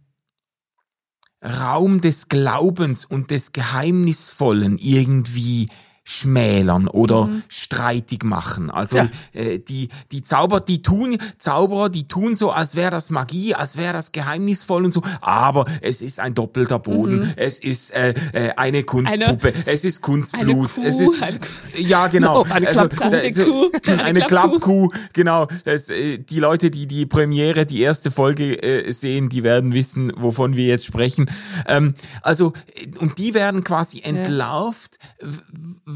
Raum des Glaubens und des Geheimnisvollen irgendwie schmälern oder streitig machen. Also Ja. äh, die die Zauber, die tun Zauberer, die tun so, als wäre das Magie, als wäre das geheimnisvoll und so. Aber es ist ein doppelter Boden, es ist äh, äh, eine Kunstpuppe, es ist Kunstblut, es ist eine ja genau, No, eine also, Klappkuh. äh, eine, [LAUGHS] Eine Klappkuh, genau. Das, äh, die Leute, die die Premiere, die erste Folge äh, sehen, die werden wissen, wovon wir jetzt sprechen. Ähm, also äh, und die werden quasi entlarvt, w-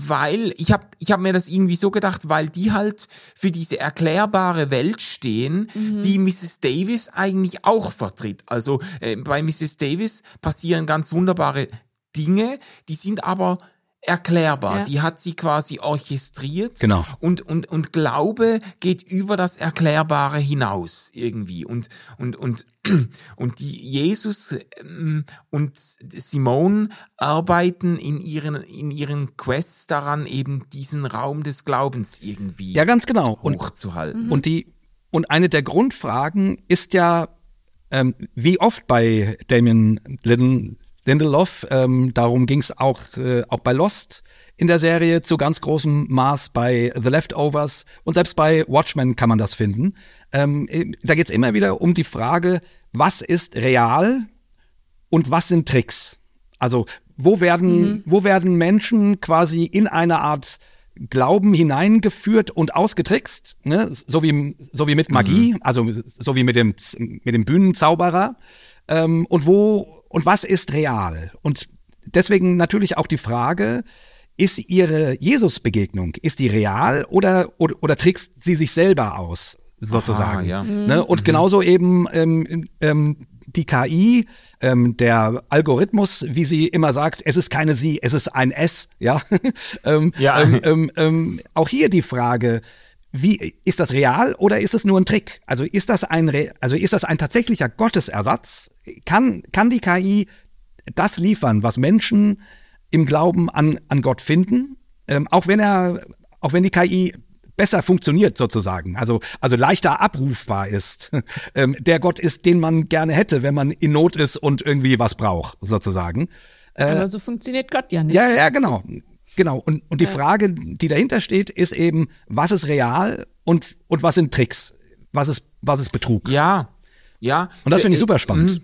weil ich habe ich hab mir das irgendwie so gedacht, weil die halt für diese erklärbare Welt stehen, die Mrs. Davis eigentlich auch vertritt. Also äh, bei Mrs. Davis passieren ganz wunderbare Dinge, die sind aber erklärbar. Ja. Die hat sie quasi orchestriert. Genau. Und, und, und Glaube geht über das Erklärbare hinaus irgendwie. Und, und, und, [CLEARS THROAT] und die Jesus ähm, und Simone arbeiten in ihren, in ihren Quests daran, eben diesen Raum des Glaubens irgendwie Ja, ganz genau. Und hochzuhalten. Und die und eine der Grundfragen ist ja, ähm, wie oft bei Damien Lin Lindelof, ähm, darum ging es auch, äh, auch bei Lost in der Serie zu ganz großem Maß bei The Leftovers und selbst bei Watchmen kann man das finden. Ähm, äh, da geht es immer wieder um die Frage, was ist real und was sind Tricks? Also wo werden, wo werden Menschen quasi in eine Art Glauben hineingeführt und ausgetrickst, ne? so wie so wie mit Magie, also so wie mit dem mit dem Bühnenzauberer ähm, und wo und was ist real und deswegen natürlich auch die Frage, ist ihre Jesus-Begegnung ist die real oder oder, oder trickst sie sich selber aus sozusagen? Aha, ja. Ne? Und genauso eben ähm, ähm, die KI, ähm, der Algorithmus, wie sie immer sagt, es ist keine sie, es ist ein S, ja. [LAUGHS] ähm, Ja. Ähm, ähm, ähm, auch hier die Frage, wie ist das real oder ist es nur ein Trick? Also ist das ein also ist das ein tatsächlicher Gottesersatz? Kann kann die KI das liefern, was Menschen im Glauben an an Gott finden? Ähm, auch wenn er auch wenn die KI besser funktioniert sozusagen, also also leichter abrufbar ist, [LAUGHS] ähm, der Gott ist, den man gerne hätte, wenn man in Not ist und irgendwie was braucht sozusagen. Aber so funktioniert Gott ja nicht. Ja, ja, genau. Genau. Und, und die Frage, die dahinter steht, ist eben, was ist real und, und was sind Tricks? Was ist, was ist Betrug? Ja, ja. Und das finde ich Äh, super spannend.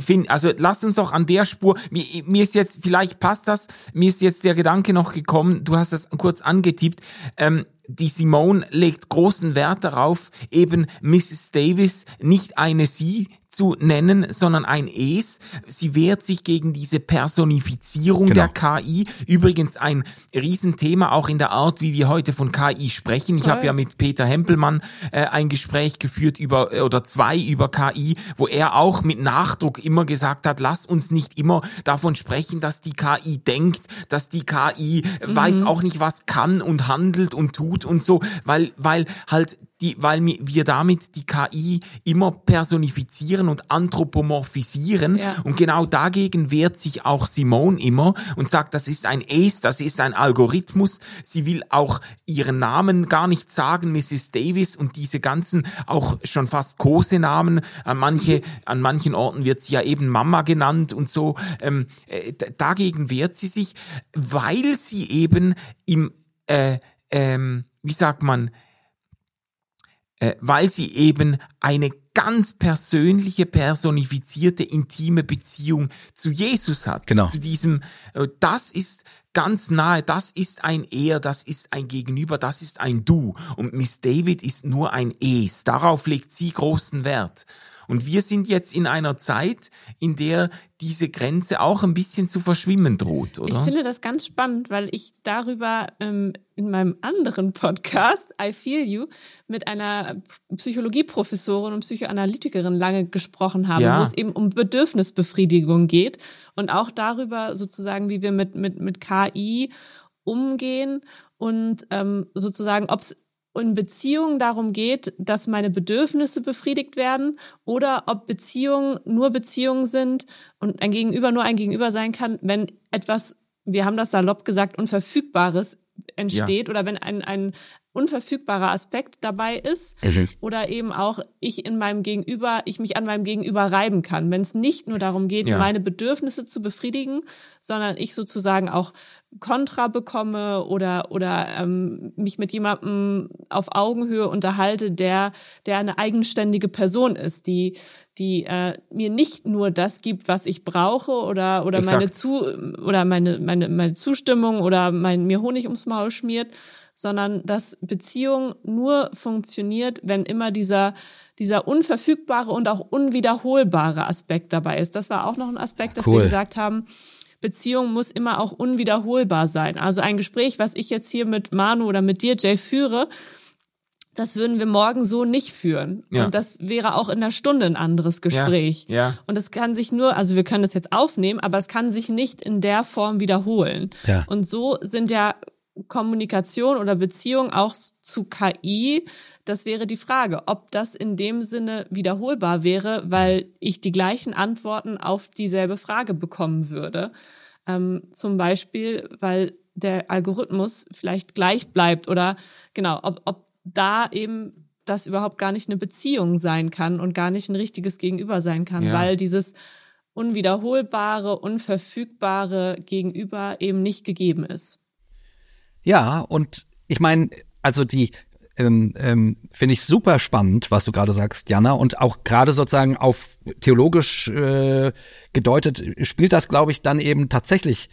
find, also lasst uns doch an der Spur, mir, mir ist jetzt, vielleicht passt das, mir ist jetzt der Gedanke noch gekommen, du hast es kurz angetippt, ähm, die Simone legt großen Wert darauf, eben Mrs. Davis nicht eine sie zu nennen, sondern ein Es. Sie wehrt sich gegen diese Personifizierung genau. der KI. Übrigens ein Riesenthema auch in der Art, wie wir heute von KI sprechen. Ich habe ja mit Peter Hempelmann äh, ein Gespräch geführt über oder zwei über KI, wo er auch mit Nachdruck immer gesagt hat, lass uns nicht immer davon sprechen, dass die KI denkt, dass die KI mhm. weiß auch nicht, was kann und handelt und tut und so, weil weil halt die, weil wir damit die KI immer personifizieren und anthropomorphisieren. Ja. Und genau dagegen wehrt sich auch Simone immer und sagt, das ist ein Ace, das ist ein Algorithmus. Sie will auch ihren Namen gar nicht sagen, Mrs. Davis und diese ganzen auch schon fast Kosenamen. An manche, an manchen Orten wird sie ja eben Mama genannt und so. Ähm, äh, dagegen wehrt sie sich, weil sie eben im, äh, ähm, wie sagt man, äh, weil sie eben eine ganz persönliche, personifizierte, intime Beziehung zu Jesus hat. Genau. Zu diesem, äh, das ist ganz nahe, das ist ein Er, das ist ein Gegenüber, das ist ein Du. Und Miss David ist nur ein Es. Darauf legt sie großen Wert. Und wir sind jetzt in einer Zeit, in der diese Grenze auch ein bisschen zu verschwimmen droht, oder? Ich finde das ganz spannend, weil ich darüber ähm, in meinem anderen Podcast, I Feel You, mit einer Psychologieprofessorin und Psychoanalytikerin lange gesprochen habe, ja. wo es eben um Bedürfnisbefriedigung geht und auch darüber sozusagen, wie wir mit, mit, mit KI umgehen und ähm, sozusagen, ob es in Beziehungen darum geht, dass meine Bedürfnisse befriedigt werden oder ob Beziehungen nur Beziehungen sind und ein Gegenüber nur ein Gegenüber sein kann, wenn etwas, wir haben das salopp gesagt, Unverfügbares entsteht ja. oder wenn ein, ein unverfügbarer Aspekt dabei ist oder eben auch ich in meinem Gegenüber, ich mich an meinem Gegenüber reiben kann, wenn es nicht nur darum geht, ja. meine Bedürfnisse zu befriedigen, sondern ich sozusagen auch Kontra bekomme oder oder ähm, mich mit jemandem auf Augenhöhe unterhalte, der der eine eigenständige Person ist, die die äh, mir nicht nur das gibt, was ich brauche oder oder Exakt. meine zu oder meine meine meine Zustimmung oder mein mir Honig ums Maul schmiert, sondern dass Beziehung nur funktioniert, wenn immer dieser dieser unverfügbare und auch unwiederholbare Aspekt dabei ist. Das war auch noch ein Aspekt, dass cool. wir gesagt haben, Beziehung muss immer auch unwiederholbar sein. Also ein Gespräch, was ich jetzt hier mit Manu oder mit dir, Jay, führe, das würden wir morgen so nicht führen. Ja. Und das wäre auch in einer Stunde ein anderes Gespräch. Ja. ja. Und es kann sich nur, also wir können das jetzt aufnehmen, aber es kann sich nicht in der Form wiederholen. Ja. Und so sind ja Kommunikation oder Beziehung auch zu KI, das wäre die Frage, ob das in dem Sinne wiederholbar wäre, weil ich die gleichen Antworten auf dieselbe Frage bekommen würde. Ähm, zum Beispiel, weil der Algorithmus vielleicht gleich bleibt oder genau, ob, ob da eben das überhaupt gar nicht eine Beziehung sein kann und gar nicht ein richtiges Gegenüber sein kann, ja. weil dieses unwiederholbare, unverfügbare Gegenüber eben nicht gegeben ist. Ja, und ich meine, also die ähm, ähm, finde ich super spannend, was du gerade sagst, Jana, und auch gerade sozusagen auf theologisch äh, gedeutet spielt das, glaube ich, dann eben tatsächlich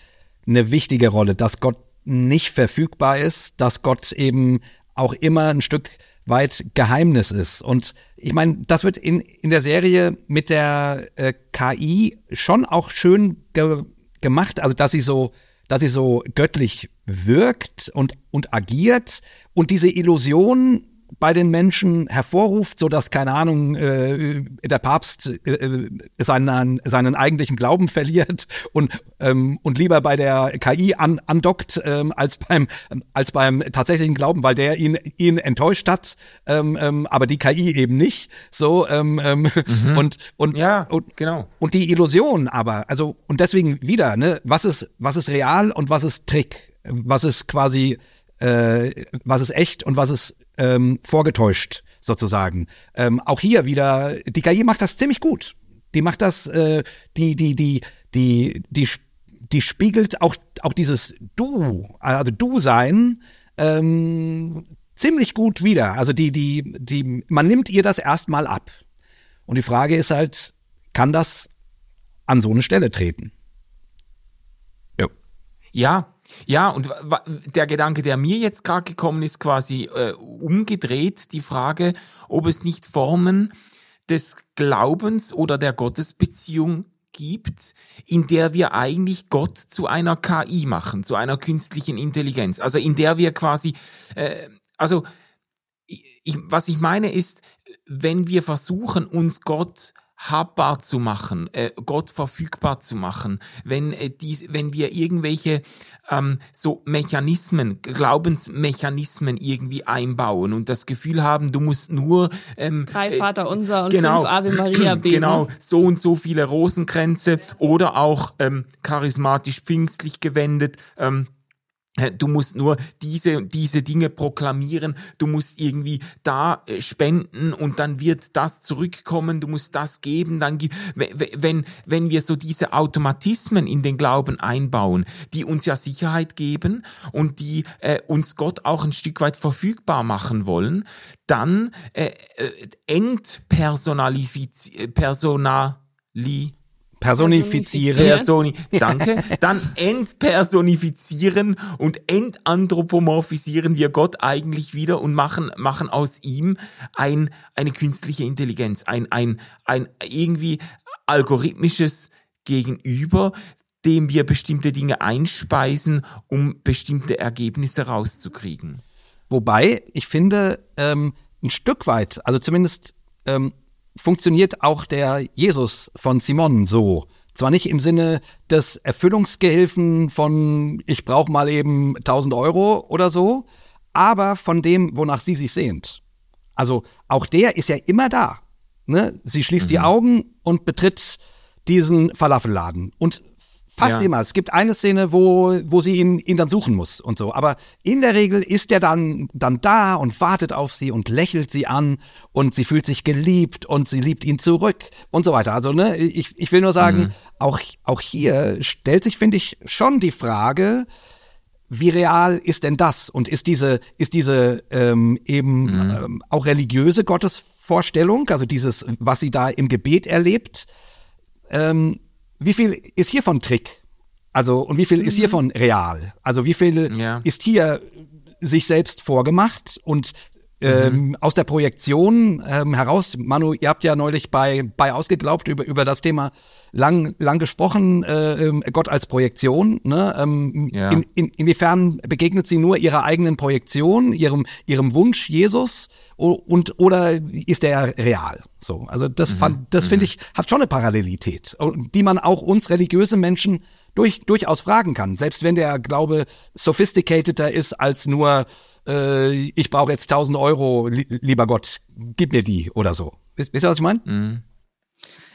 eine wichtige Rolle, dass Gott nicht verfügbar ist, dass Gott eben auch immer ein Stück weit Geheimnis ist. Und ich meine, das wird in, in der Serie mit der äh, KI schon auch schön ge gemacht, also dass sie so dass sie so göttlich wirkt und, und agiert. Und diese Illusion bei den Menschen hervorruft, so dass keine Ahnung äh, der Papst äh, äh, seinen seinen eigentlichen Glauben verliert und ähm, und lieber bei der KI an, andockt ähm, als beim als beim tatsächlichen Glauben, weil der ihn ihn enttäuscht hat, ähm, ähm, aber die KI eben nicht. So ähm, ähm, mhm. und und ja und, genau und die Illusion aber also und deswegen wieder ne was ist was ist real und was ist Trick was ist quasi äh, was ist echt und was ist ähm, vorgetäuscht sozusagen. Ähm, auch hier wieder, die KI macht das ziemlich gut. Die macht das, äh, die, die, die, die, die, die spiegelt auch, auch dieses Du, also Du-Sein, ähm, ziemlich gut wieder. Also die, die, die, man nimmt ihr das erstmal ab. Und die Frage ist halt, kann das an so eine Stelle treten. Ja. Ja, ja, und der Gedanke, der mir jetzt gerade gekommen ist, quasi äh, umgedreht, die Frage, ob es nicht Formen des Glaubens oder der Gottesbeziehung gibt, in der wir eigentlich Gott zu einer KI machen, zu einer künstlichen Intelligenz. Also in der wir quasi, äh, also ich, was ich meine ist, wenn wir versuchen, uns Gott habbar zu machen, äh, Gott verfügbar zu machen, wenn äh, dies, wenn wir irgendwelche ähm, so Mechanismen, Glaubensmechanismen irgendwie einbauen und das Gefühl haben, du musst nur ähm, drei äh, Vater unser und genau, fünf Ave Maria [CLEARS THROAT] beten. Genau, so und so viele Rosenkränze oder auch ähm, charismatisch pfingstlich gewendet. Ähm, Du musst nur diese, diese Dinge proklamieren, du musst irgendwie da äh, spenden und dann wird das zurückkommen, du musst das geben, dann wenn, wenn wir so diese Automatismen in den Glauben einbauen, die uns ja Sicherheit geben und die äh, uns Gott auch ein Stück weit verfügbar machen wollen, dann äh, äh, entpersonalifizieren, personali Personifizieren. Personi danke. Dann entpersonifizieren und entanthropomorphisieren wir Gott eigentlich wieder und machen, machen aus ihm ein, eine künstliche Intelligenz, ein, ein, ein irgendwie algorithmisches Gegenüber, dem wir bestimmte Dinge einspeisen, um bestimmte Ergebnisse rauszukriegen. Wobei, ich finde, ähm, ein Stück weit, also zumindest ähm, funktioniert auch der Jesus von Simon so. Zwar nicht im Sinne des Erfüllungsgehilfen von ich brauche mal eben 1000 Euro oder so, aber von dem, wonach sie sich sehnt. Also auch der ist ja immer da. Ne? Sie schließt mhm. die Augen und betritt diesen Falafelladen und Fast ja. immer. Es gibt eine Szene, wo, wo sie ihn, ihn dann suchen muss und so. Aber in der Regel ist er dann, dann da und wartet auf sie und lächelt sie an und sie fühlt sich geliebt und sie liebt ihn zurück und so weiter. Also, ne, ich, ich will nur sagen, mhm. auch, auch hier stellt sich, finde ich, schon die Frage, wie real ist denn das? Und ist diese, ist diese ähm, eben mhm. ähm, auch religiöse Gottesvorstellung, also dieses, was sie da im Gebet erlebt, ähm, wie viel ist hiervon Trick? Also, und wie viel mhm. ist hiervon real? Also, wie viel ja. ist hier sich selbst vorgemacht und ähm, mhm. aus der Projektion ähm, heraus, Manu, ihr habt ja neulich bei, bei Ausgeglaubt über, über das Thema lang, lang gesprochen, äh, ähm, Gott als Projektion. Ne? Ähm, ja. in, in, inwiefern begegnet sie nur ihrer eigenen Projektion, ihrem, ihrem Wunsch Jesus und oder ist der real? So, also das mhm. fand, das finde mhm. ich, hat schon eine Parallelität, die man auch uns religiöse Menschen durch, durchaus fragen kann. Selbst wenn der Glaube sophisticateder ist als nur äh, ich brauche jetzt 1000 Euro, li lieber Gott, gib mir die oder so. Wisst ihr, was ich meine? Mhm.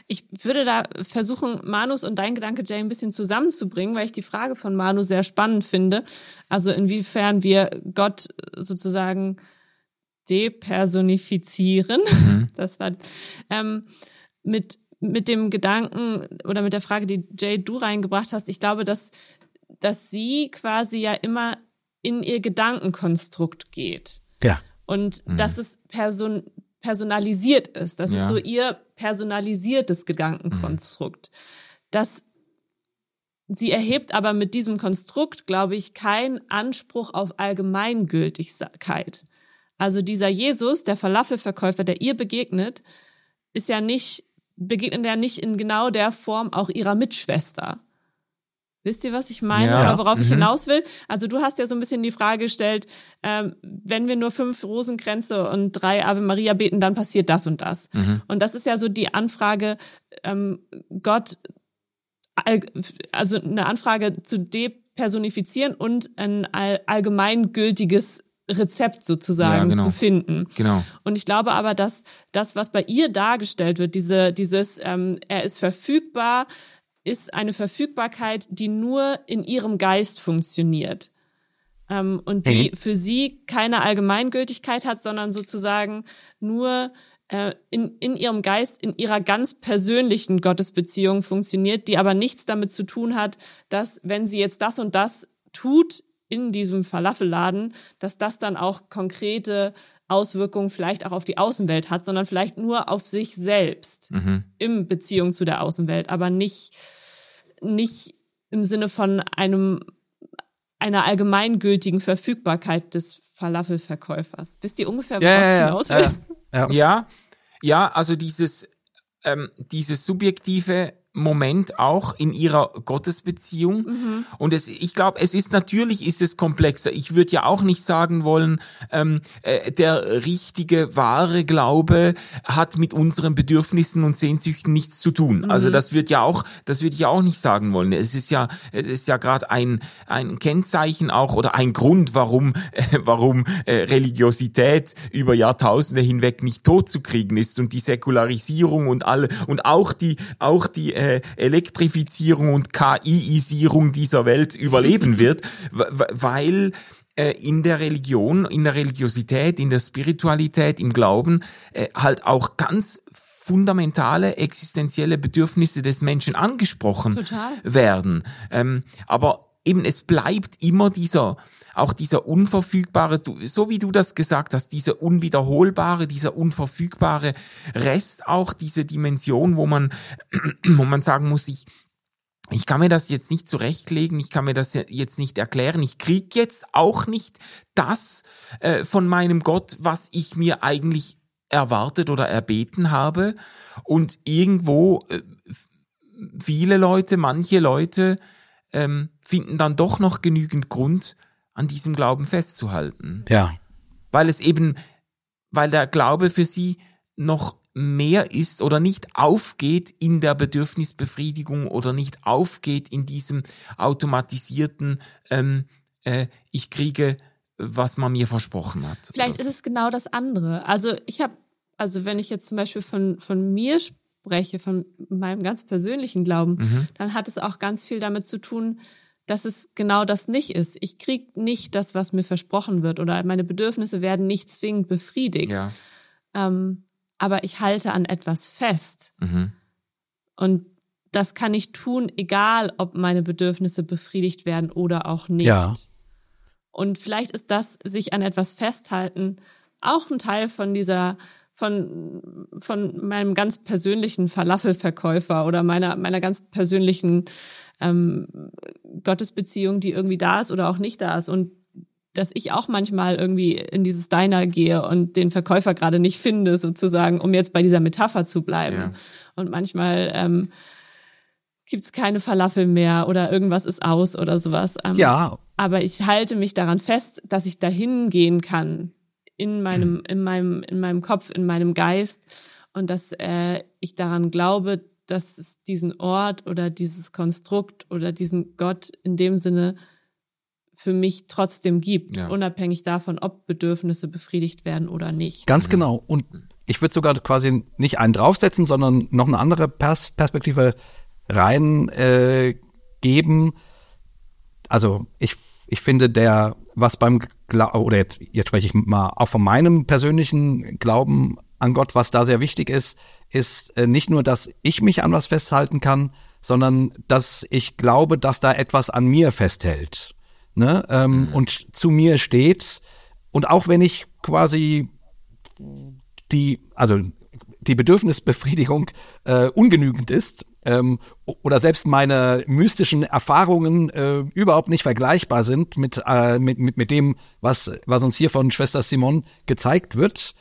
Ich würde da versuchen, Manus und dein Gedanke, Jay, ein bisschen zusammenzubringen, weil ich die Frage von Manu sehr spannend finde. Also inwiefern wir Gott sozusagen depersonifizieren. Mhm. [LAUGHS] Das war ähm, mit mit dem Gedanken oder mit der Frage, die Jay du reingebracht hast. Ich glaube, dass dass sie quasi ja immer in ihr Gedankenkonstrukt geht. Ja. Und mhm. dass es person personalisiert ist. Das ja. ist so ihr personalisiertes Gedankenkonstrukt. Mhm. Das Sie erhebt aber mit diesem Konstrukt, glaube ich, keinen Anspruch auf Allgemeingültigkeit. Also dieser Jesus, der Falafelverkäufer, der ihr begegnet, ist ja nicht, begegnet ja nicht in genau der Form auch ihrer Mitschwester. Wisst ihr, was ich meine ja. oder worauf mhm. ich hinaus will? Also du hast ja so ein bisschen die Frage gestellt, ähm, wenn wir nur fünf Rosenkränze und drei Ave Maria beten, dann passiert das und das. Mhm. Und das ist ja so die Anfrage, ähm, Gott, also eine Anfrage zu depersonifizieren und ein allgemeingültiges Rezept sozusagen ja, genau. zu finden. Genau. Und ich glaube aber, dass das, was bei ihr dargestellt wird, diese, dieses, ähm, er ist verfügbar, ist eine Verfügbarkeit, die nur in ihrem Geist funktioniert. Ähm, und die für sie keine Allgemeingültigkeit hat, sondern sozusagen nur äh, in, in ihrem Geist, in ihrer ganz persönlichen Gottesbeziehung funktioniert, die aber nichts damit zu tun hat, dass wenn sie jetzt das und das tut in diesem Falafelladen, dass das dann auch konkrete Auswirkungen vielleicht auch auf die Außenwelt hat, sondern vielleicht nur auf sich selbst Mhm. in Beziehung zu der Außenwelt, aber nicht, nicht im Sinne von einem, einer allgemeingültigen Verfügbarkeit des Falafelverkäufers. Wisst ihr ungefähr, worauf Ja, ja, ich ja. hinaus ja, will? ja. Ja, ja, also dieses, ähm, dieses subjektive Moment auch in ihrer Gottesbeziehung. Und es, ich glaube, es ist natürlich ist es komplexer. Ich würde ja auch nicht sagen wollen, ähm, äh, der richtige, wahre Glaube hat mit unseren Bedürfnissen und Sehnsüchten nichts zu tun. Also das wird ja auch, das würde ich ja auch nicht sagen wollen. Es ist ja, es ist ja gerade ein ein Kennzeichen auch oder ein Grund, warum äh, warum äh, Religiosität über Jahrtausende hinweg nicht tot zu kriegen ist und die Säkularisierung und alle und auch die auch die äh, Elektrifizierung und KIisierung dieser Welt überleben wird, weil äh, in der Religion, in der Religiosität, in der Spiritualität, im Glauben äh, halt auch ganz fundamentale existenzielle Bedürfnisse des Menschen angesprochen Total. werden. Ähm, aber eben es bleibt immer dieser auch dieser unverfügbare, so wie du das gesagt hast, dieser unwiederholbare, dieser unverfügbare Rest, auch diese Dimension, wo man, [CLEARS THROAT] wo man sagen muss, ich, ich kann mir das jetzt nicht zurechtlegen, ich kann mir das jetzt nicht erklären, ich krieg jetzt auch nicht das äh, von meinem Gott, was ich mir eigentlich erwartet oder erbeten habe. Und irgendwo äh, viele Leute, manche Leute ähm, finden dann doch noch genügend Grund, an diesem Glauben festzuhalten ja. weil es eben, weil der Glaube für sie noch mehr ist oder nicht aufgeht in der Bedürfnisbefriedigung oder nicht aufgeht in diesem automatisierten, ähm, äh, ich kriege, was man mir versprochen hat. Vielleicht ist es genau das andere. Also ich habe, also wenn ich jetzt zum Beispiel von, von mir spreche, von meinem ganz persönlichen Glauben, Mhm. dann hat es auch ganz viel damit zu tun, dass es genau das nicht ist. Ich krieg nicht das, was mir versprochen wird oder meine Bedürfnisse werden nicht zwingend befriedigt. Ja. Ähm, aber ich halte an etwas fest. Mhm. Und das kann ich tun, egal ob meine Bedürfnisse befriedigt werden oder auch nicht. Ja. Und vielleicht ist das sich an etwas festhalten auch ein Teil von dieser von von meinem ganz persönlichen Falafelverkäufer oder meiner meiner ganz persönlichen ähm, Gottesbeziehung, die irgendwie da ist oder auch nicht da ist und dass ich auch manchmal irgendwie in dieses Diner gehe und den Verkäufer gerade nicht finde, sozusagen, um jetzt bei dieser Metapher zu bleiben. Ja. Und manchmal ähm, gibt's keine Falafel mehr oder irgendwas ist aus oder sowas. Ähm, Ja, aber ich halte mich daran fest, dass ich dahin gehen kann in meinem in meinem in meinem Kopf, in meinem Geist und dass äh, ich daran glaube, dass es diesen Ort oder dieses Konstrukt oder diesen Gott in dem Sinne für mich trotzdem gibt, Ja. unabhängig davon, ob Bedürfnisse befriedigt werden oder nicht. Ganz genau. Und ich würde sogar quasi nicht einen draufsetzen, sondern noch eine andere Pers Perspektive rein äh, geben. Also ich, ich finde der, was beim Gla oder jetzt, jetzt spreche ich mal auch von meinem persönlichen Glauben an Gott, was da sehr wichtig ist, ist äh, nicht nur, dass ich mich an was festhalten kann, sondern dass ich glaube, dass da etwas an mir festhält ne? ähm, und zu mir steht. Und auch wenn ich quasi die, also die Bedürfnisbefriedigung äh, ungenügend ist ähm, oder selbst meine mystischen Erfahrungen äh, überhaupt nicht vergleichbar sind mit, äh, mit, mit, mit dem, was, was uns hier von Schwester Simon gezeigt wird,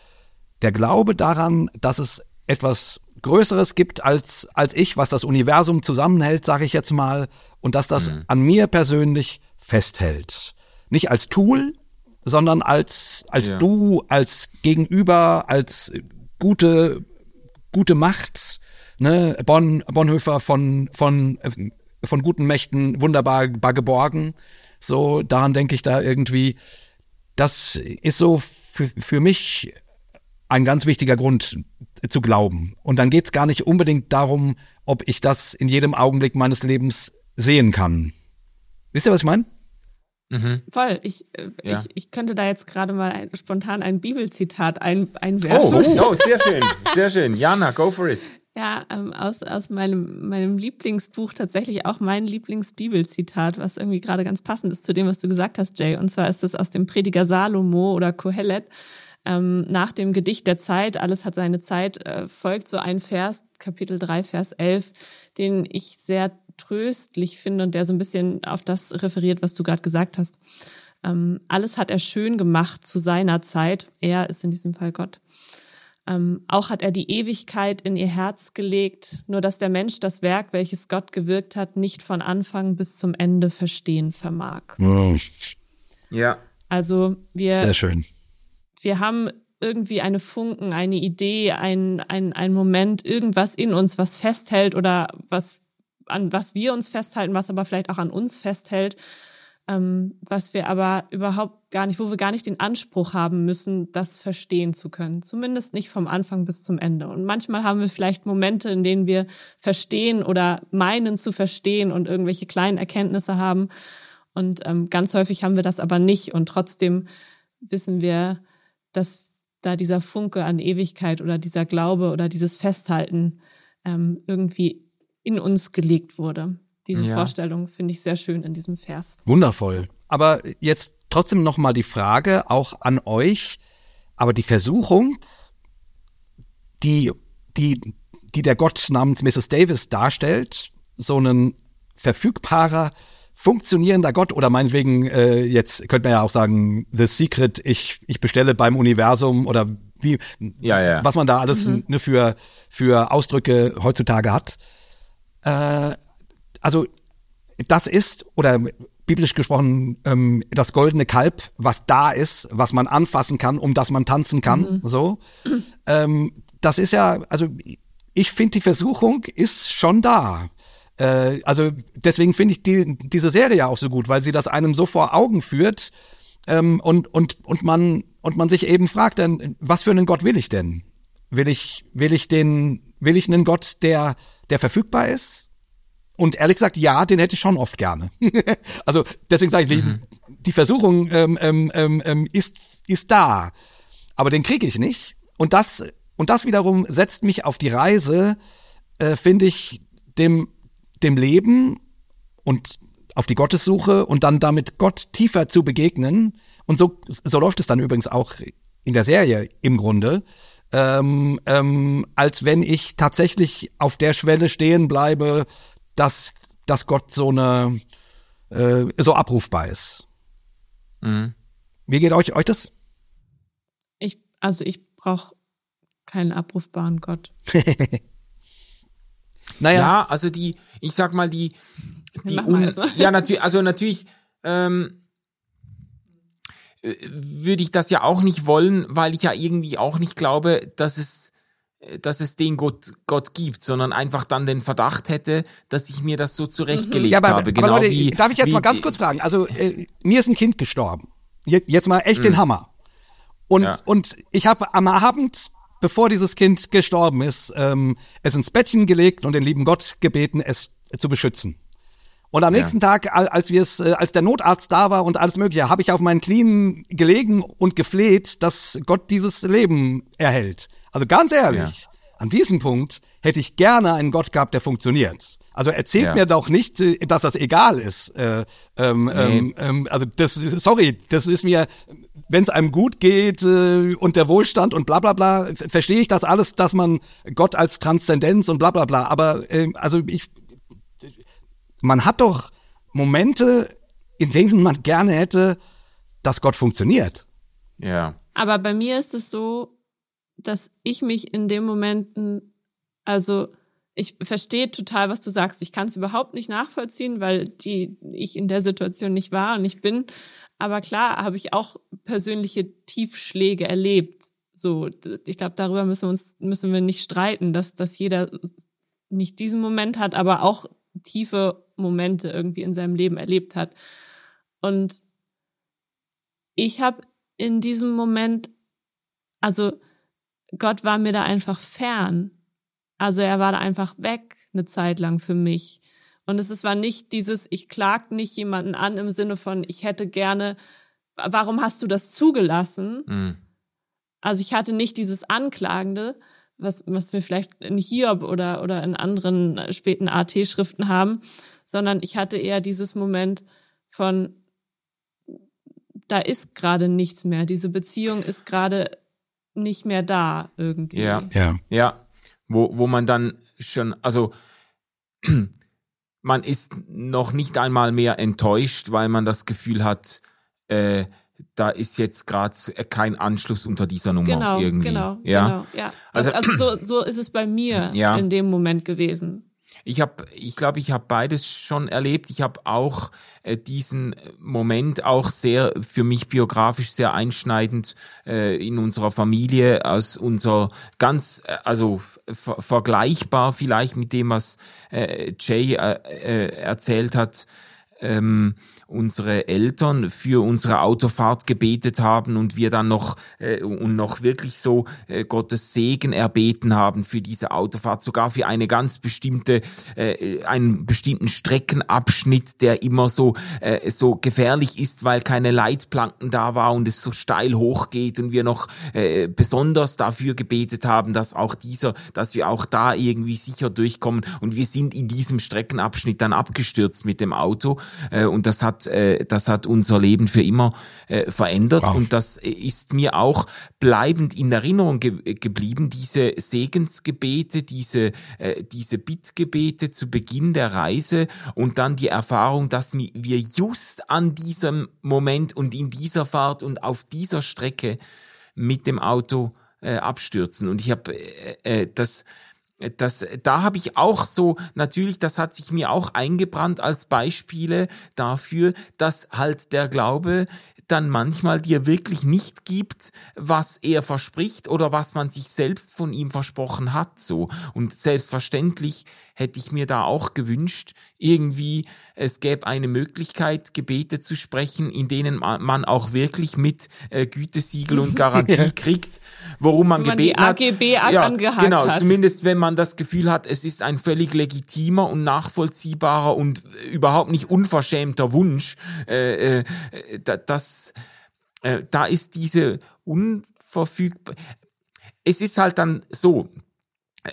der Glaube daran, dass es etwas Größeres gibt als, als ich, was das Universum zusammenhält, sage ich jetzt mal, und dass das an mir persönlich festhält. Nicht als Tool, sondern als, als Ja. du, als Gegenüber, als gute, gute Macht, ne, Bonn, Bonhoeffer von, von, äh, von guten Mächten wunderbar bar geborgen. So, daran denke ich da irgendwie. Das ist so für, für mich ein ganz wichtiger Grund zu glauben. Und dann geht's gar nicht unbedingt darum, ob ich das in jedem Augenblick meines Lebens sehen kann. Wisst ihr, was ich meine? Voll. Ich, äh, Ja. ich, ich könnte da jetzt gerade mal ein, spontan ein Bibelzitat ein, einwerfen. Oh, oh, sehr [LAUGHS] schön, sehr schön. Jana, go for it. Ja, ähm, aus, aus meinem, meinem Lieblingsbuch tatsächlich auch mein Lieblingsbibelzitat, was irgendwie gerade ganz passend ist zu dem, was du gesagt hast, Jay. Und zwar ist es aus dem Prediger Salomo oder Kohelet. Ähm, nach dem Gedicht der Zeit, alles hat seine Zeit, äh, folgt so ein Vers, Kapitel 3, Vers 11, den ich sehr tröstlich finde und der so ein bisschen auf das referiert, was du gerade gesagt hast. Ähm, alles hat er schön gemacht zu seiner Zeit. Er ist in diesem Fall Gott. Ähm, auch hat er die Ewigkeit in ihr Herz gelegt, nur dass der Mensch das Werk, welches Gott gewirkt hat, nicht von Anfang bis zum Ende verstehen vermag. Ja. Also wir, Sehr schön. Wir haben irgendwie eine Funken, eine Idee, ein, ein, ein Moment, irgendwas in uns, was festhält oder was, an was wir uns festhalten, was aber vielleicht auch an uns festhält, ähm, was wir aber überhaupt gar nicht, wo wir gar nicht den Anspruch haben müssen, das verstehen zu können. Zumindest nicht vom Anfang bis zum Ende. Und manchmal haben wir vielleicht Momente, in denen wir verstehen oder meinen zu verstehen und irgendwelche kleinen Erkenntnisse haben. Und ähm, ganz häufig haben wir das aber nicht. Und trotzdem wissen wir, dass da dieser Funke an Ewigkeit oder dieser Glaube oder dieses Festhalten ähm, irgendwie in uns gelegt wurde. Diese Ja. Vorstellung finde ich sehr schön in diesem Vers. Wundervoll. Aber jetzt trotzdem noch mal die Frage auch an euch. Aber die Versuchung, die, die, die der Gott namens Mrs. Davis darstellt, so ein verfügbarer, funktionierender Gott oder meinetwegen äh, jetzt könnte man ja auch sagen The Secret, ich ich bestelle beim Universum oder wie Ja, ja. was man da alles ne, für für Ausdrücke heutzutage hat. Äh, also das ist oder biblisch gesprochen ähm, das goldene Kalb, was da ist, was man anfassen kann, um das man tanzen kann. So, ähm, das ist ja also ich finde die Versuchung ist schon da. Äh, also deswegen finde ich die, diese Serie auch so gut, weil sie das einem so vor Augen führt ähm, und und und man und man sich eben fragt dann, was für einen Gott will ich denn? Will ich will ich den will ich einen Gott, der der verfügbar ist? Und ehrlich gesagt, ja, den hätte ich schon oft gerne. [LAUGHS] also deswegen sage ich, die, die Versuchung ähm, ähm, ähm, ähm, ist ist da, aber den kriege ich nicht. Und das und das wiederum setzt mich auf die Reise, äh, finde ich, dem dem Leben und auf die Gottessuche und dann damit Gott tiefer zu begegnen. Und so, so läuft es dann übrigens auch in der Serie im Grunde, ähm, ähm, als wenn ich tatsächlich auf der Schwelle stehen bleibe, dass, dass Gott so eine äh, so abrufbar ist. Mhm. Wie geht euch, euch das? Ich, also ich brauche keinen abrufbaren Gott. [LAUGHS] Naja, Ja, also die, ich sag mal, die, die un, ja, natürlich, also natürlich, ähm, äh, würde ich das ja auch nicht wollen, weil ich ja irgendwie auch nicht glaube, dass es, äh, dass es den Gott, Gott gibt, sondern einfach dann den Verdacht hätte, dass ich mir das so zurechtgelegt ja, aber, habe. Genau aber Leute, wie, darf ich jetzt wie, mal ganz kurz fragen? Also äh, mir ist ein Kind gestorben. Je- Jetzt mal echt den Hammer. Und Ja. und ich habe am Abend, bevor dieses Kind gestorben ist, ähm, es ins Bettchen gelegt und den lieben Gott gebeten, es zu beschützen. Und am Ja. nächsten Tag, al- als wir es, äh, als der Notarzt da war und alles Mögliche, habe ich auf meinen Knien gelegen und gefleht, dass Gott dieses Leben erhält. Also ganz ehrlich, an diesem Punkt hätte ich gerne einen Gott gehabt, der funktioniert. Also erzählt Ja. mir doch nicht, äh, dass das egal ist. Äh, ähm, ähm, ähm, also das, sorry, das ist mir, wenn es einem gut geht äh, und der Wohlstand und bla bla bla, verstehe ich das alles, dass man Gott als Transzendenz und bla bla bla. Aber ähm, also ich, man hat doch Momente, in denen man gerne hätte, dass Gott funktioniert. ja, Aber bei mir ist es so, dass ich mich in den Momenten, also ich verstehe total, was du sagst. Ich kann es überhaupt nicht nachvollziehen, weil die ich in der Situation nicht war und nicht bin. Aber klar habe ich auch persönliche Tiefschläge erlebt. So, ich glaube, darüber müssen wir uns müssen wir nicht streiten, dass dass jeder nicht diesen Moment hat, aber auch tiefe Momente irgendwie in seinem Leben erlebt hat. Und ich habe in diesem Moment, also Gott war mir da einfach fern. Also er war da einfach weg eine Zeit lang für mich. Und es ist- war nicht dieses, ich klag nicht jemanden an im Sinne von, ich hätte gerne, warum hast du das zugelassen? mhm. Also ich hatte nicht dieses Anklagende, was, was wir vielleicht in Hiob oder, oder in anderen äh, späten AT-Schriften haben, sondern ich hatte eher dieses Moment von, da ist gerade nichts mehr. Diese Beziehung ist gerade nicht mehr da irgendwie. Ja. Ja. Ja, wo, wo man dann schon, also [CLEARS THROAT] man ist noch nicht einmal mehr enttäuscht, weil man das Gefühl hat, äh, da ist jetzt gerade kein Anschluss unter dieser Nummer Genau, irgendwie. genau, ja. genau, ja. Das, Also- also, so, so ist es bei mir Ja. in dem Moment gewesen. Ich habe, ich glaube, ich habe beides schon erlebt. Ich habe auch äh, diesen Moment auch sehr für mich biografisch sehr einschneidend äh, in unserer Familie aus unser ganz äh, also ver vergleichbar vielleicht mit dem was äh, Jay äh, äh, erzählt hat. Ähm, unsere Eltern für unsere Autofahrt gebetet haben und wir dann noch äh, und noch wirklich so äh, Gottes Segen erbeten haben für diese Autofahrt, sogar für eine ganz bestimmte, äh, einen bestimmten Streckenabschnitt, der immer so äh, so gefährlich ist, weil keine Leitplanken da war und es so steil hochgeht und wir noch äh, besonders dafür gebetet haben, dass auch dieser, dass wir auch da irgendwie sicher durchkommen. Und wir sind in diesem Streckenabschnitt dann abgestürzt mit dem Auto äh, und das hat äh, das hat unser Leben für immer äh, verändert Wow. und das ist mir auch bleibend in Erinnerung ge geblieben diese Segensgebete diese äh, diese Bittgebete zu Beginn der Reise und dann die Erfahrung dass wir just an diesem Moment und in dieser Fahrt und auf dieser Strecke mit dem Auto äh, abstürzen und ich habe äh, äh, das das, da habe ich auch so, natürlich, das hat sich mir auch eingebrannt als Beispiele dafür, dass halt der Glaube dann manchmal dir wirklich nicht gibt, was er verspricht oder was man sich selbst von ihm versprochen hat, so. Und selbstverständlich hätte ich mir da auch gewünscht, irgendwie, es gäbe eine Möglichkeit, Gebete zu sprechen, in denen ma- man auch wirklich mit äh, Gütesiegel und [LAUGHS] Garantie kriegt, worum man man gebeten hat. AGB angehakt genau, hat. zumindest wenn man das Gefühl hat, es ist ein völlig legitimer und nachvollziehbarer und überhaupt nicht unverschämter Wunsch, äh, äh, da- das, äh, da ist diese unverfügbar. Es ist halt dann so,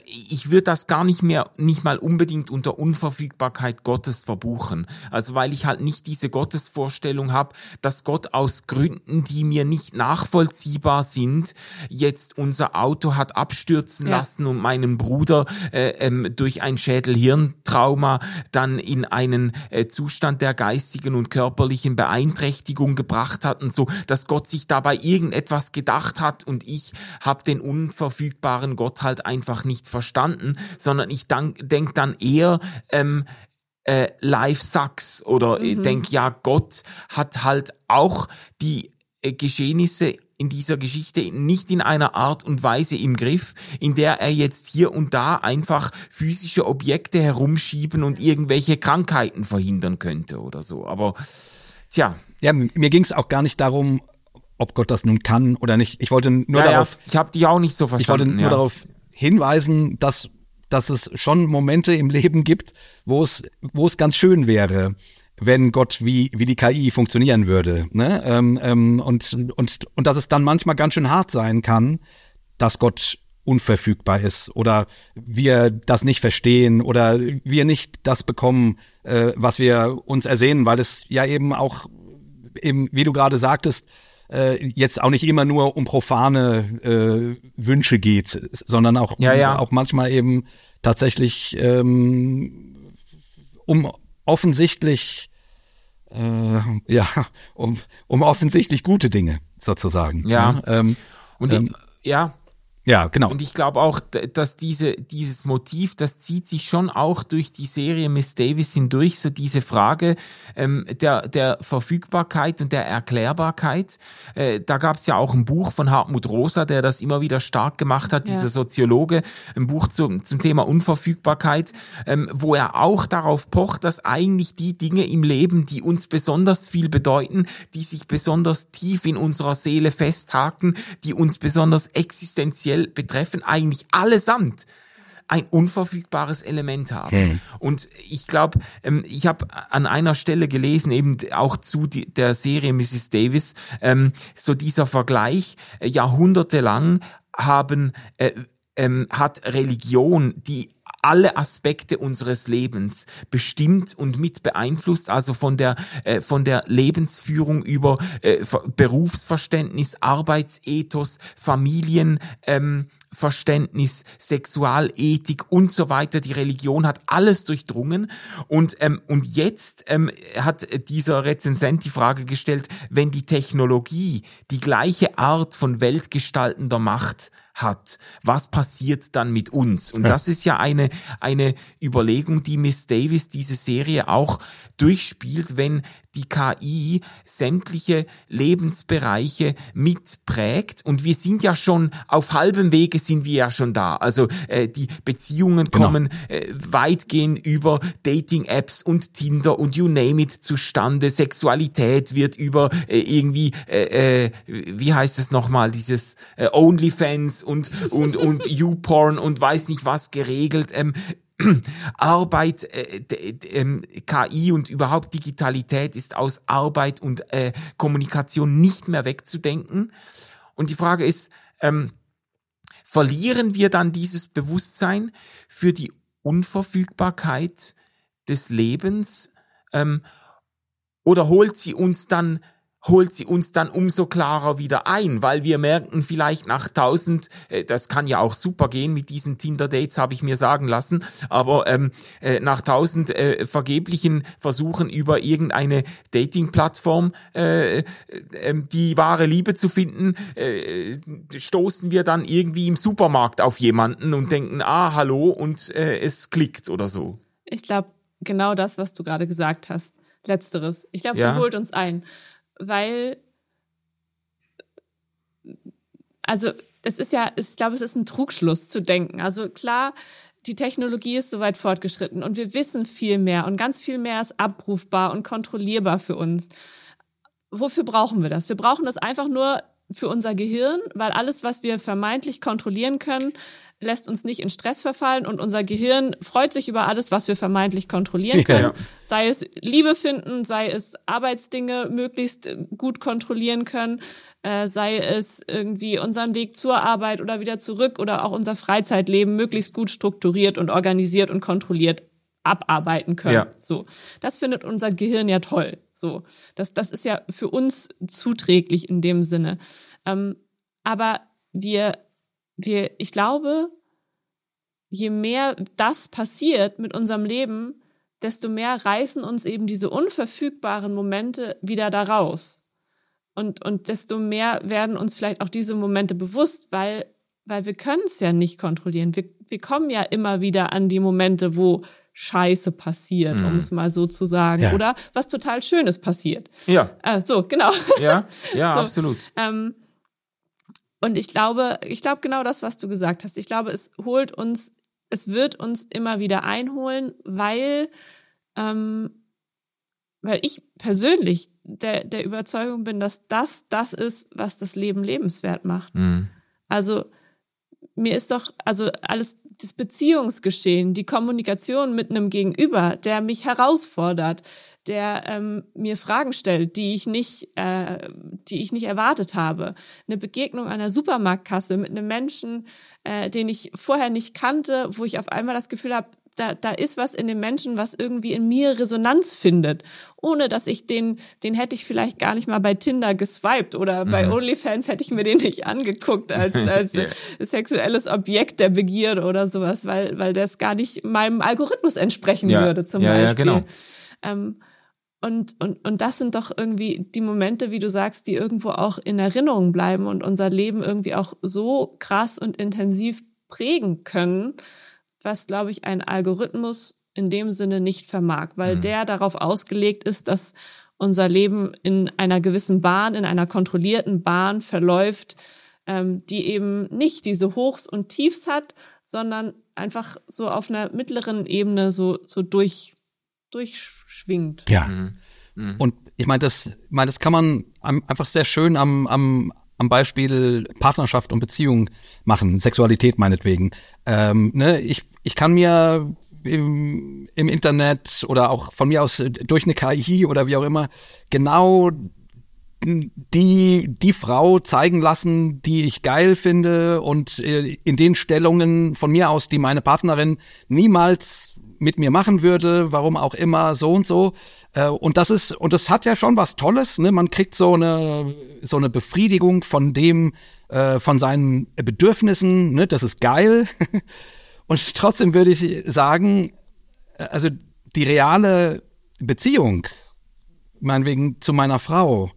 ich würde das gar nicht mehr, nicht mal unbedingt unter Unverfügbarkeit Gottes verbuchen. Also weil ich halt nicht diese Gottesvorstellung habe, dass Gott aus Gründen, die mir nicht nachvollziehbar sind, jetzt unser Auto hat abstürzen Ja. lassen und meinen Bruder äh, ähm, durch ein Schädel-Hirntrauma dann in einen äh, Zustand der geistigen und körperlichen Beeinträchtigung gebracht hat und so, dass Gott sich dabei irgendetwas gedacht hat und ich habe den unverfügbaren Gott halt einfach nicht verstanden, sondern ich denke dann eher, ähm, äh, life sucks oder ich denk ja, Gott hat halt auch die äh, Geschehnisse in dieser Geschichte nicht in einer Art und Weise im Griff, in der er jetzt hier und da einfach physische Objekte herumschieben und irgendwelche Krankheiten verhindern könnte oder so. Aber tja, Ja, mir ging es auch gar nicht darum, ob Gott das nun kann oder nicht. Ich wollte nur ja, darauf, ja, ich habe dich auch nicht so ich wollte verstanden. nur ja. darauf hinweisen, dass dass es schon Momente im Leben gibt, wo es wo es ganz schön wäre, wenn Gott wie wie die KI funktionieren würde, ne? Ähm, ähm, und und und dass es dann manchmal ganz schön hart sein kann, dass Gott unverfügbar ist oder wir das nicht verstehen oder wir nicht das bekommen, äh, was wir uns ersehnen, weil es ja eben auch eben, wie du gerade sagtest, äh, jetzt auch nicht immer nur um profane äh, Wünsche geht, sondern auch, Ja, ja. auch manchmal eben tatsächlich ähm, um offensichtlich äh, ja um, um offensichtlich gute Dinge sozusagen. Ja. Ne? Ähm, Und ähm, ich, ja, ja, genau. Und ich glaube auch, dass diese, dieses Motiv, das zieht sich schon auch durch die Serie Miss Davis hindurch, so diese Frage ähm, der, der Verfügbarkeit und der Erklärbarkeit. Äh, da gab es ja auch ein Buch von Hartmut Rosa, der das immer wieder stark gemacht hat, Ja. dieser Soziologe, ein Buch zum, zum Thema Unverfügbarkeit, ähm, wo er auch darauf pocht, dass eigentlich die Dinge im Leben, die uns besonders viel bedeuten, die sich besonders tief in unserer Seele festhaken, die uns besonders existenziell betreffen, eigentlich allesamt ein unverfügbares Element haben. Und ich glaube, ähm, ich habe an einer Stelle gelesen, eben auch zu die, der Serie Mrs. Davis, ähm, so dieser Vergleich, äh, jahrhundertelang haben, äh, ähm, hat Religion die alle Aspekte unseres Lebens bestimmt und mit beeinflusst, also von der, äh, von der Lebensführung über äh, Berufsverständnis, Arbeitsethos, Familien, ähm, Verständnis, Sexualethik und so weiter. Die Religion hat alles durchdrungen. Und, ähm, und jetzt ähm, hat dieser Rezensent die Frage gestellt, wenn die Technologie die gleiche Art von weltgestaltender Macht hat, was passiert dann mit uns? Und ja. das ist ja eine, eine Überlegung, die Miss Davis diese Serie auch durchspielt, wenn die KI sämtliche Lebensbereiche mitprägt. Und wir sind ja schon auf halbem Wege sind wir ja schon da. Also äh, die Beziehungen genau. kommen äh, weitgehend über Dating-Apps und Tinder und you name it zustande. Sexualität wird über äh, irgendwie, äh, äh, wie heißt es nochmal, dieses äh, OnlyFans und und und [LAUGHS] YouPorn und weiß nicht was geregelt. Ähm, [CLEARS THROAT] Arbeit, äh, äh, KI und überhaupt Digitalität ist aus Arbeit und äh, Kommunikation nicht mehr wegzudenken. Und die Frage ist, ähm, verlieren wir dann dieses Bewusstsein für die Unverfügbarkeit des Lebens ähm, oder holt sie uns dann holt sie uns dann umso klarer wieder ein, weil wir merken vielleicht nach tausend, äh, das kann ja auch super gehen mit diesen Tinder-Dates, habe ich mir sagen lassen, aber ähm, äh, nach tausend äh, vergeblichen Versuchen über irgendeine Dating-Plattform äh, äh, ähm, die wahre Liebe zu finden, äh, stoßen wir dann irgendwie im Supermarkt auf jemanden und denken, ah, hallo, und äh, es klickt oder so. Ich glaube, genau das, was du gerade gesagt hast. Letzteres. Ich glaube, ja. sie holt uns ein weil, also es ist ja, ich glaube, es ist ein Trugschluss zu denken. Also klar, die Technologie ist soweit fortgeschritten und wir wissen viel mehr und ganz viel mehr ist abrufbar und kontrollierbar für uns. Wofür brauchen wir das? Wir brauchen das einfach nur für unser Gehirn, weil alles, was wir vermeintlich kontrollieren können, lässt uns nicht in Stress verfallen und unser Gehirn freut sich über alles, was wir vermeintlich kontrollieren können. Ja. Sei es Liebe finden, sei es Arbeitsdinge möglichst gut kontrollieren können, äh, sei es irgendwie unseren Weg zur Arbeit oder wieder zurück oder auch unser Freizeitleben möglichst gut strukturiert und organisiert und kontrolliert abarbeiten können. Ja. So, das findet unser Gehirn ja toll. So, das das ist ja für uns zuträglich in dem Sinne. Ähm, aber wir wir, ich glaube, je mehr das passiert mit unserem Leben, desto mehr reißen uns eben diese unverfügbaren Momente wieder da raus. Und, und desto mehr werden uns vielleicht auch diese Momente bewusst, weil, weil wir können es ja nicht kontrollieren. Wir, wir kommen ja immer wieder an die Momente, wo Scheiße passiert, mm. um es mal so zu sagen. Ja. Oder was total Schönes passiert. Ja. Äh, so, genau. Ja, [LAUGHS] ja, so, absolut. Ähm, und ich glaube, ich glaube genau das, was du gesagt hast. Ich glaube, es holt uns, es wird uns immer wieder einholen, weil, ähm, weil ich persönlich der, der Überzeugung bin, dass das das ist, was das Leben lebenswert macht. Mhm. Also mir ist doch, also alles das Beziehungsgeschehen, die Kommunikation mit einem Gegenüber, der mich herausfordert, der ähm, mir Fragen stellt, die ich nicht, äh, die ich nicht erwartet habe. Eine Begegnung der Supermarktkasse mit einem Menschen, äh, den ich vorher nicht kannte, wo ich auf einmal das Gefühl habe, da, da ist was in dem Menschen, was irgendwie in mir Resonanz findet, ohne dass ich den, den hätte ich vielleicht gar nicht mal bei Tinder geswiped oder mhm. bei OnlyFans hätte ich mir den nicht angeguckt als, [LAUGHS] als yeah. sexuelles Objekt der Begierde oder sowas, weil, weil das gar nicht meinem Algorithmus entsprechen ja. würde zum ja, Beispiel. Ja, genau. Ähm, und, und, und das sind doch irgendwie die Momente, wie du sagst, die irgendwo auch in Erinnerung bleiben und unser Leben irgendwie auch so krass und intensiv prägen können, was, glaube ich, ein Algorithmus in dem Sinne nicht vermag, weil mhm. der darauf ausgelegt ist, dass unser Leben in einer gewissen Bahn, in einer kontrollierten Bahn verläuft, ähm, die eben nicht diese Hochs und Tiefs hat, sondern einfach so auf einer mittleren Ebene so, so durch, durchschwingt. Ja. Mhm. Mhm. Und ich meine, das, ich meine, das kann man einfach sehr schön am, am, am Beispiel Partnerschaft und Beziehung machen, Sexualität meinetwegen. Ähm, ne, ich, ich kann mir im, im Internet oder auch von mir aus durch eine KI oder wie auch immer genau die die Frau zeigen lassen, die ich geil finde und äh, in den Stellungen von mir aus, die meine Partnerin niemals mit mir machen würde, warum auch immer, so und so. Äh, und das ist, und das hat ja schon was Tolles, ne? Man kriegt so eine, so eine Befriedigung von dem, äh, von seinen Bedürfnissen, ne? Das ist geil. [LAUGHS] und trotzdem würde ich sagen, äh, also die reale Beziehung, meinetwegen zu meiner Frau,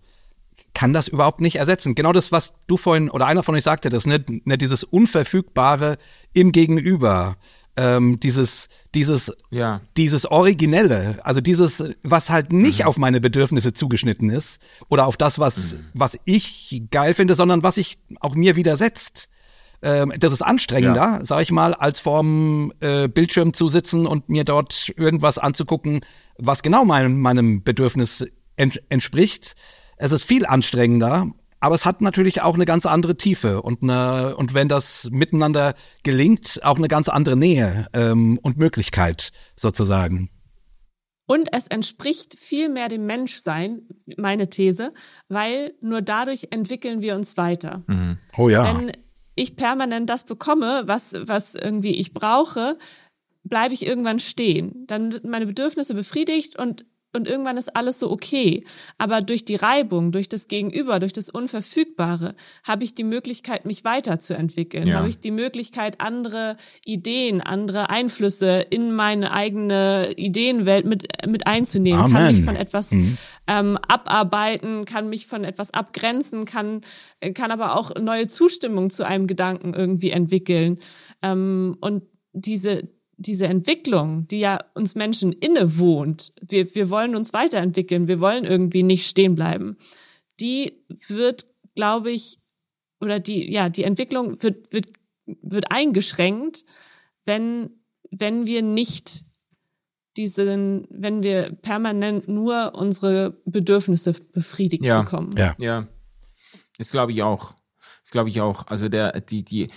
kann das überhaupt nicht ersetzen. Genau das, was du vorhin oder einer von euch sagte, das ne, ne dieses Unverfügbare im Gegenüber ähm, dieses, dieses, ja. dieses Originelle, also dieses, was halt nicht mhm. auf meine Bedürfnisse zugeschnitten ist oder auf das, was, mhm. was ich geil finde, sondern was ich auch mir widersetzt. Ähm, das ist anstrengender, ja. sag ich mal, als vorm äh, Bildschirm zu sitzen und mir dort irgendwas anzugucken, was genau meinem, meinem Bedürfnis ent entspricht. Es ist viel anstrengender aber es hat natürlich auch eine ganz andere Tiefe und eine, und wenn das miteinander gelingt, auch eine ganz andere Nähe ähm, und Möglichkeit sozusagen. Und es entspricht viel mehr dem Menschsein, meine These, weil nur dadurch entwickeln wir uns weiter. Mhm. Oh ja. Wenn ich permanent das bekomme, was, was irgendwie ich brauche, bleibe ich irgendwann stehen. Dann meine Bedürfnisse befriedigt und und irgendwann ist alles so okay. Aber durch die Reibung, durch das Gegenüber, durch das Unverfügbare habe ich die Möglichkeit, mich weiterzuentwickeln. Ja. Habe ich die Möglichkeit, andere Ideen, andere Einflüsse in meine eigene Ideenwelt mit, mit einzunehmen. Amen. Kann mich von etwas mhm. ähm, abarbeiten, kann mich von etwas abgrenzen, kann, kann aber auch neue Zustimmung zu einem Gedanken irgendwie entwickeln. Ähm, und diese, diese Entwicklung, die ja uns Menschen innewohnt, wir, wir wollen uns weiterentwickeln, wir wollen irgendwie nicht stehen bleiben, die wird, glaube ich, oder die, ja, die Entwicklung wird, wird, wird eingeschränkt, wenn, wenn wir nicht diesen, wenn wir permanent nur unsere Bedürfnisse befriedigt ja, bekommen. Ja, ja. Das glaube ich auch. Das glaube ich auch. Also der, die, die,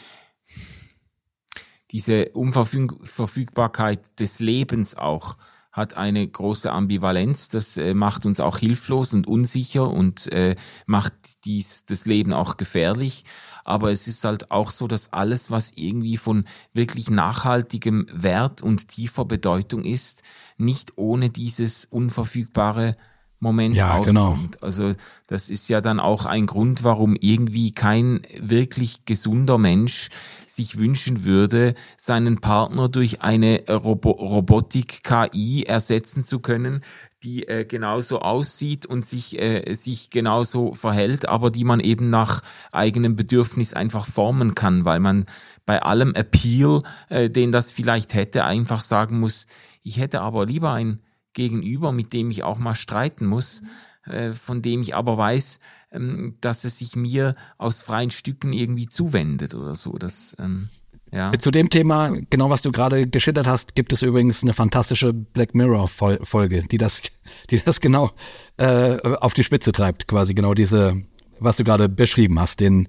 diese Unverfügbarkeit des Lebens auch hat eine große Ambivalenz. Das äh, macht uns auch hilflos und unsicher und äh, macht dies das Leben auch gefährlich. Aber es ist halt auch so, dass alles, was irgendwie von wirklich nachhaltigem Wert und tiefer Bedeutung ist, nicht ohne dieses unverfügbare Moment ja, auskommt. Genau. Also das ist ja dann auch ein Grund, warum irgendwie kein wirklich gesunder Mensch sich wünschen würde, seinen Partner durch eine Robo Robotik-KI ersetzen zu können, die äh, genauso aussieht und sich, äh, sich genauso verhält, aber die man eben nach eigenem Bedürfnis einfach formen kann, weil man bei allem Appeal, äh, den das vielleicht hätte, einfach sagen muss, ich hätte aber lieber ein Gegenüber, mit dem ich auch mal streiten muss, äh, von dem ich aber weiß, ähm, dass es sich mir aus freien Stücken irgendwie zuwendet oder so. Das, ähm, ja. Zu dem Thema, genau was du gerade geschildert hast, gibt es übrigens eine fantastische Black Mirror Folge, die das, die das genau äh, auf die Spitze treibt, quasi genau diese, was du gerade beschrieben hast, den,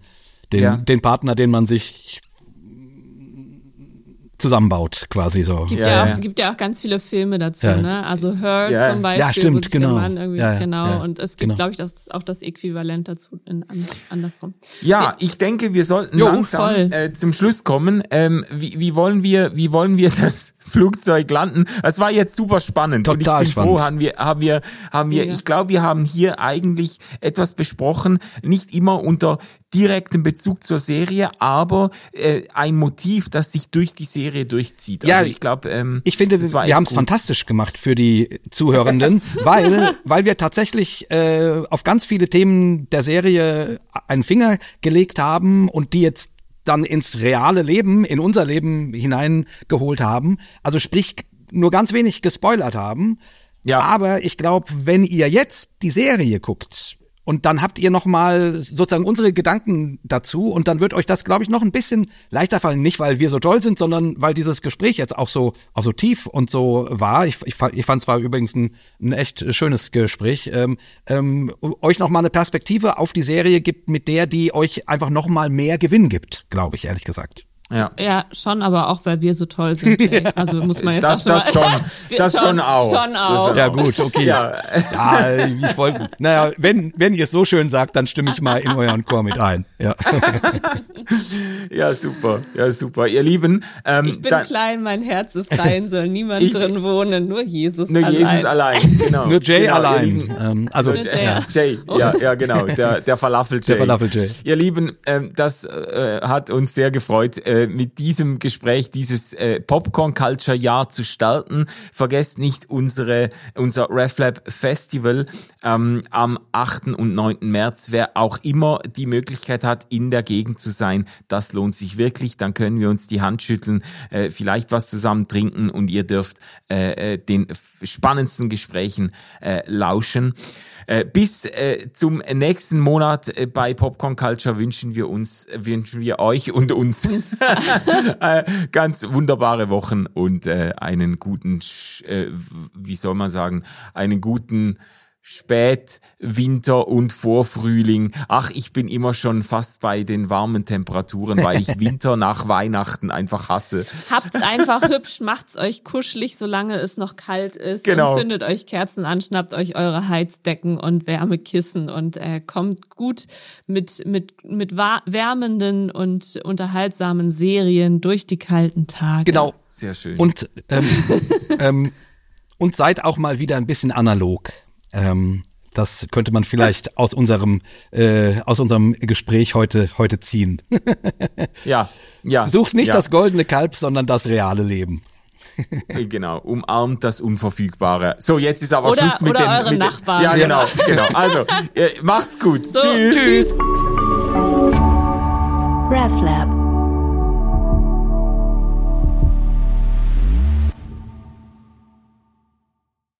den, ja. den Partner, den man sich zusammenbaut, quasi so. Gibt ja, ja, auch, ja. gibt ja auch ganz viele Filme dazu, ja. ne? Also Her ja. zum Beispiel, ja, stimmt, wo sich genau. der Mann irgendwie, genau. Und es gibt, genau. glaube ich, das, auch das Äquivalent dazu in, andersrum. Ja, ich denke, wir sollten jo, langsam äh, zum Schluss kommen. Ähm, wie, wie wollen wir, wie wollen wir [LAUGHS] das Flugzeug landen? Es war jetzt super spannend. Total und ich bin spannend. froh, haben wir, haben wir, haben wir, ich glaube, wir haben hier eigentlich etwas besprochen, nicht immer unter direkten Bezug zur Serie, aber äh, ein Motiv, das sich durch die Serie durchzieht. Ja, also ich glaube, ähm, ich finde, wir haben es fantastisch gemacht für die Zuhörenden, [LAUGHS] weil weil wir tatsächlich äh, auf ganz viele Themen der Serie einen Finger gelegt haben und die jetzt dann ins reale Leben, in unser Leben hineingeholt haben. Also sprich, nur ganz wenig gespoilert haben. Ja. Aber ich glaube, wenn ihr jetzt die Serie guckt, und dann habt ihr noch mal sozusagen unsere Gedanken dazu und dann wird euch das, glaube ich, noch ein bisschen leichter fallen. Nicht, weil wir so toll sind, sondern weil dieses Gespräch jetzt auch so, auch so tief und so war. Ich, ich, ich fand es war übrigens ein, ein echt schönes Gespräch. Ähm, ähm, euch noch mal eine Perspektive auf die Serie gibt, mit der die euch einfach noch mal mehr Gewinn gibt, glaube ich, ehrlich gesagt. Ja. Ja, schon, aber auch, weil wir so toll sind. Jay. [LAUGHS] Also muss man jetzt Das, auch [LAUGHS] das schon, schon, mal- Wir das schon auch. Schon auch. Das Ja gut, okay. Ja. Ja, ich wollte, naja, wenn, wenn ihr es so schön sagt, dann stimme ich mal in euren Chor mit ein. Ja. [LAUGHS] Ja, super. Ja, super. Ihr Lieben, ähm, Ich bin dann, klein, mein Herz ist rein, soll niemand Ich- drin wohnen, nur Jesus nur allein. Jesus allein. Genau. Nur Jay genau, allein. Ähm, also, Nur Jay. ja. Jay, ja, ja, genau, der, der Falafel Jay. Der Falafel Jay. Ihr Lieben, ähm, das äh, hat uns sehr gefreut, äh, mit diesem Gespräch dieses äh, Popcorn Culture Jahr zu starten. Vergesst nicht unsere, unser RefLab Festival ähm, am 8. und 9. März. Wer auch immer die Möglichkeit hat, in der Gegend zu sein, das lohnt sich wirklich. Dann können wir uns die Hand schütteln, äh, vielleicht was zusammen trinken und ihr dürft äh, äh, den spannendsten Gesprächen äh, lauschen. Äh, bis äh, zum nächsten Monat äh, bei Popcorn Culture wünschen wir uns, wünschen wir euch und uns [LAUGHS] [LAUGHS] äh, ganz wunderbare Wochen und äh, einen guten, äh, wie soll man sagen, einen guten Spätwinter und Vorfrühling. Ach, ich bin immer schon fast bei den warmen Temperaturen, weil ich [LAUGHS] Winter nach Weihnachten einfach hasse. Habt's einfach hübsch, macht's euch kuschelig, solange es noch kalt ist. Genau. Und zündet euch Kerzen an, schnappt euch eure Heizdecken und Wärmekissen und äh, kommt gut mit, mit, mit wärmenden und unterhaltsamen Serien durch die kalten Tage. Genau. Sehr schön. Und, ähm, [LAUGHS] ähm, und seid auch mal wieder ein bisschen analog. Ähm, das könnte man vielleicht aus unserem, äh, aus unserem Gespräch heute, heute ziehen. [LAUGHS] ja, ja. Sucht nicht ja. das goldene Kalb, sondern das reale Leben. Genau, umarmt das Unverfügbare. So, jetzt ist aber Oder- Schluss mit oder dem. eure mit Nachbarn. Ja, genau, genau. Also, äh, macht's gut. So, Tschüss. tschüss. RefLab.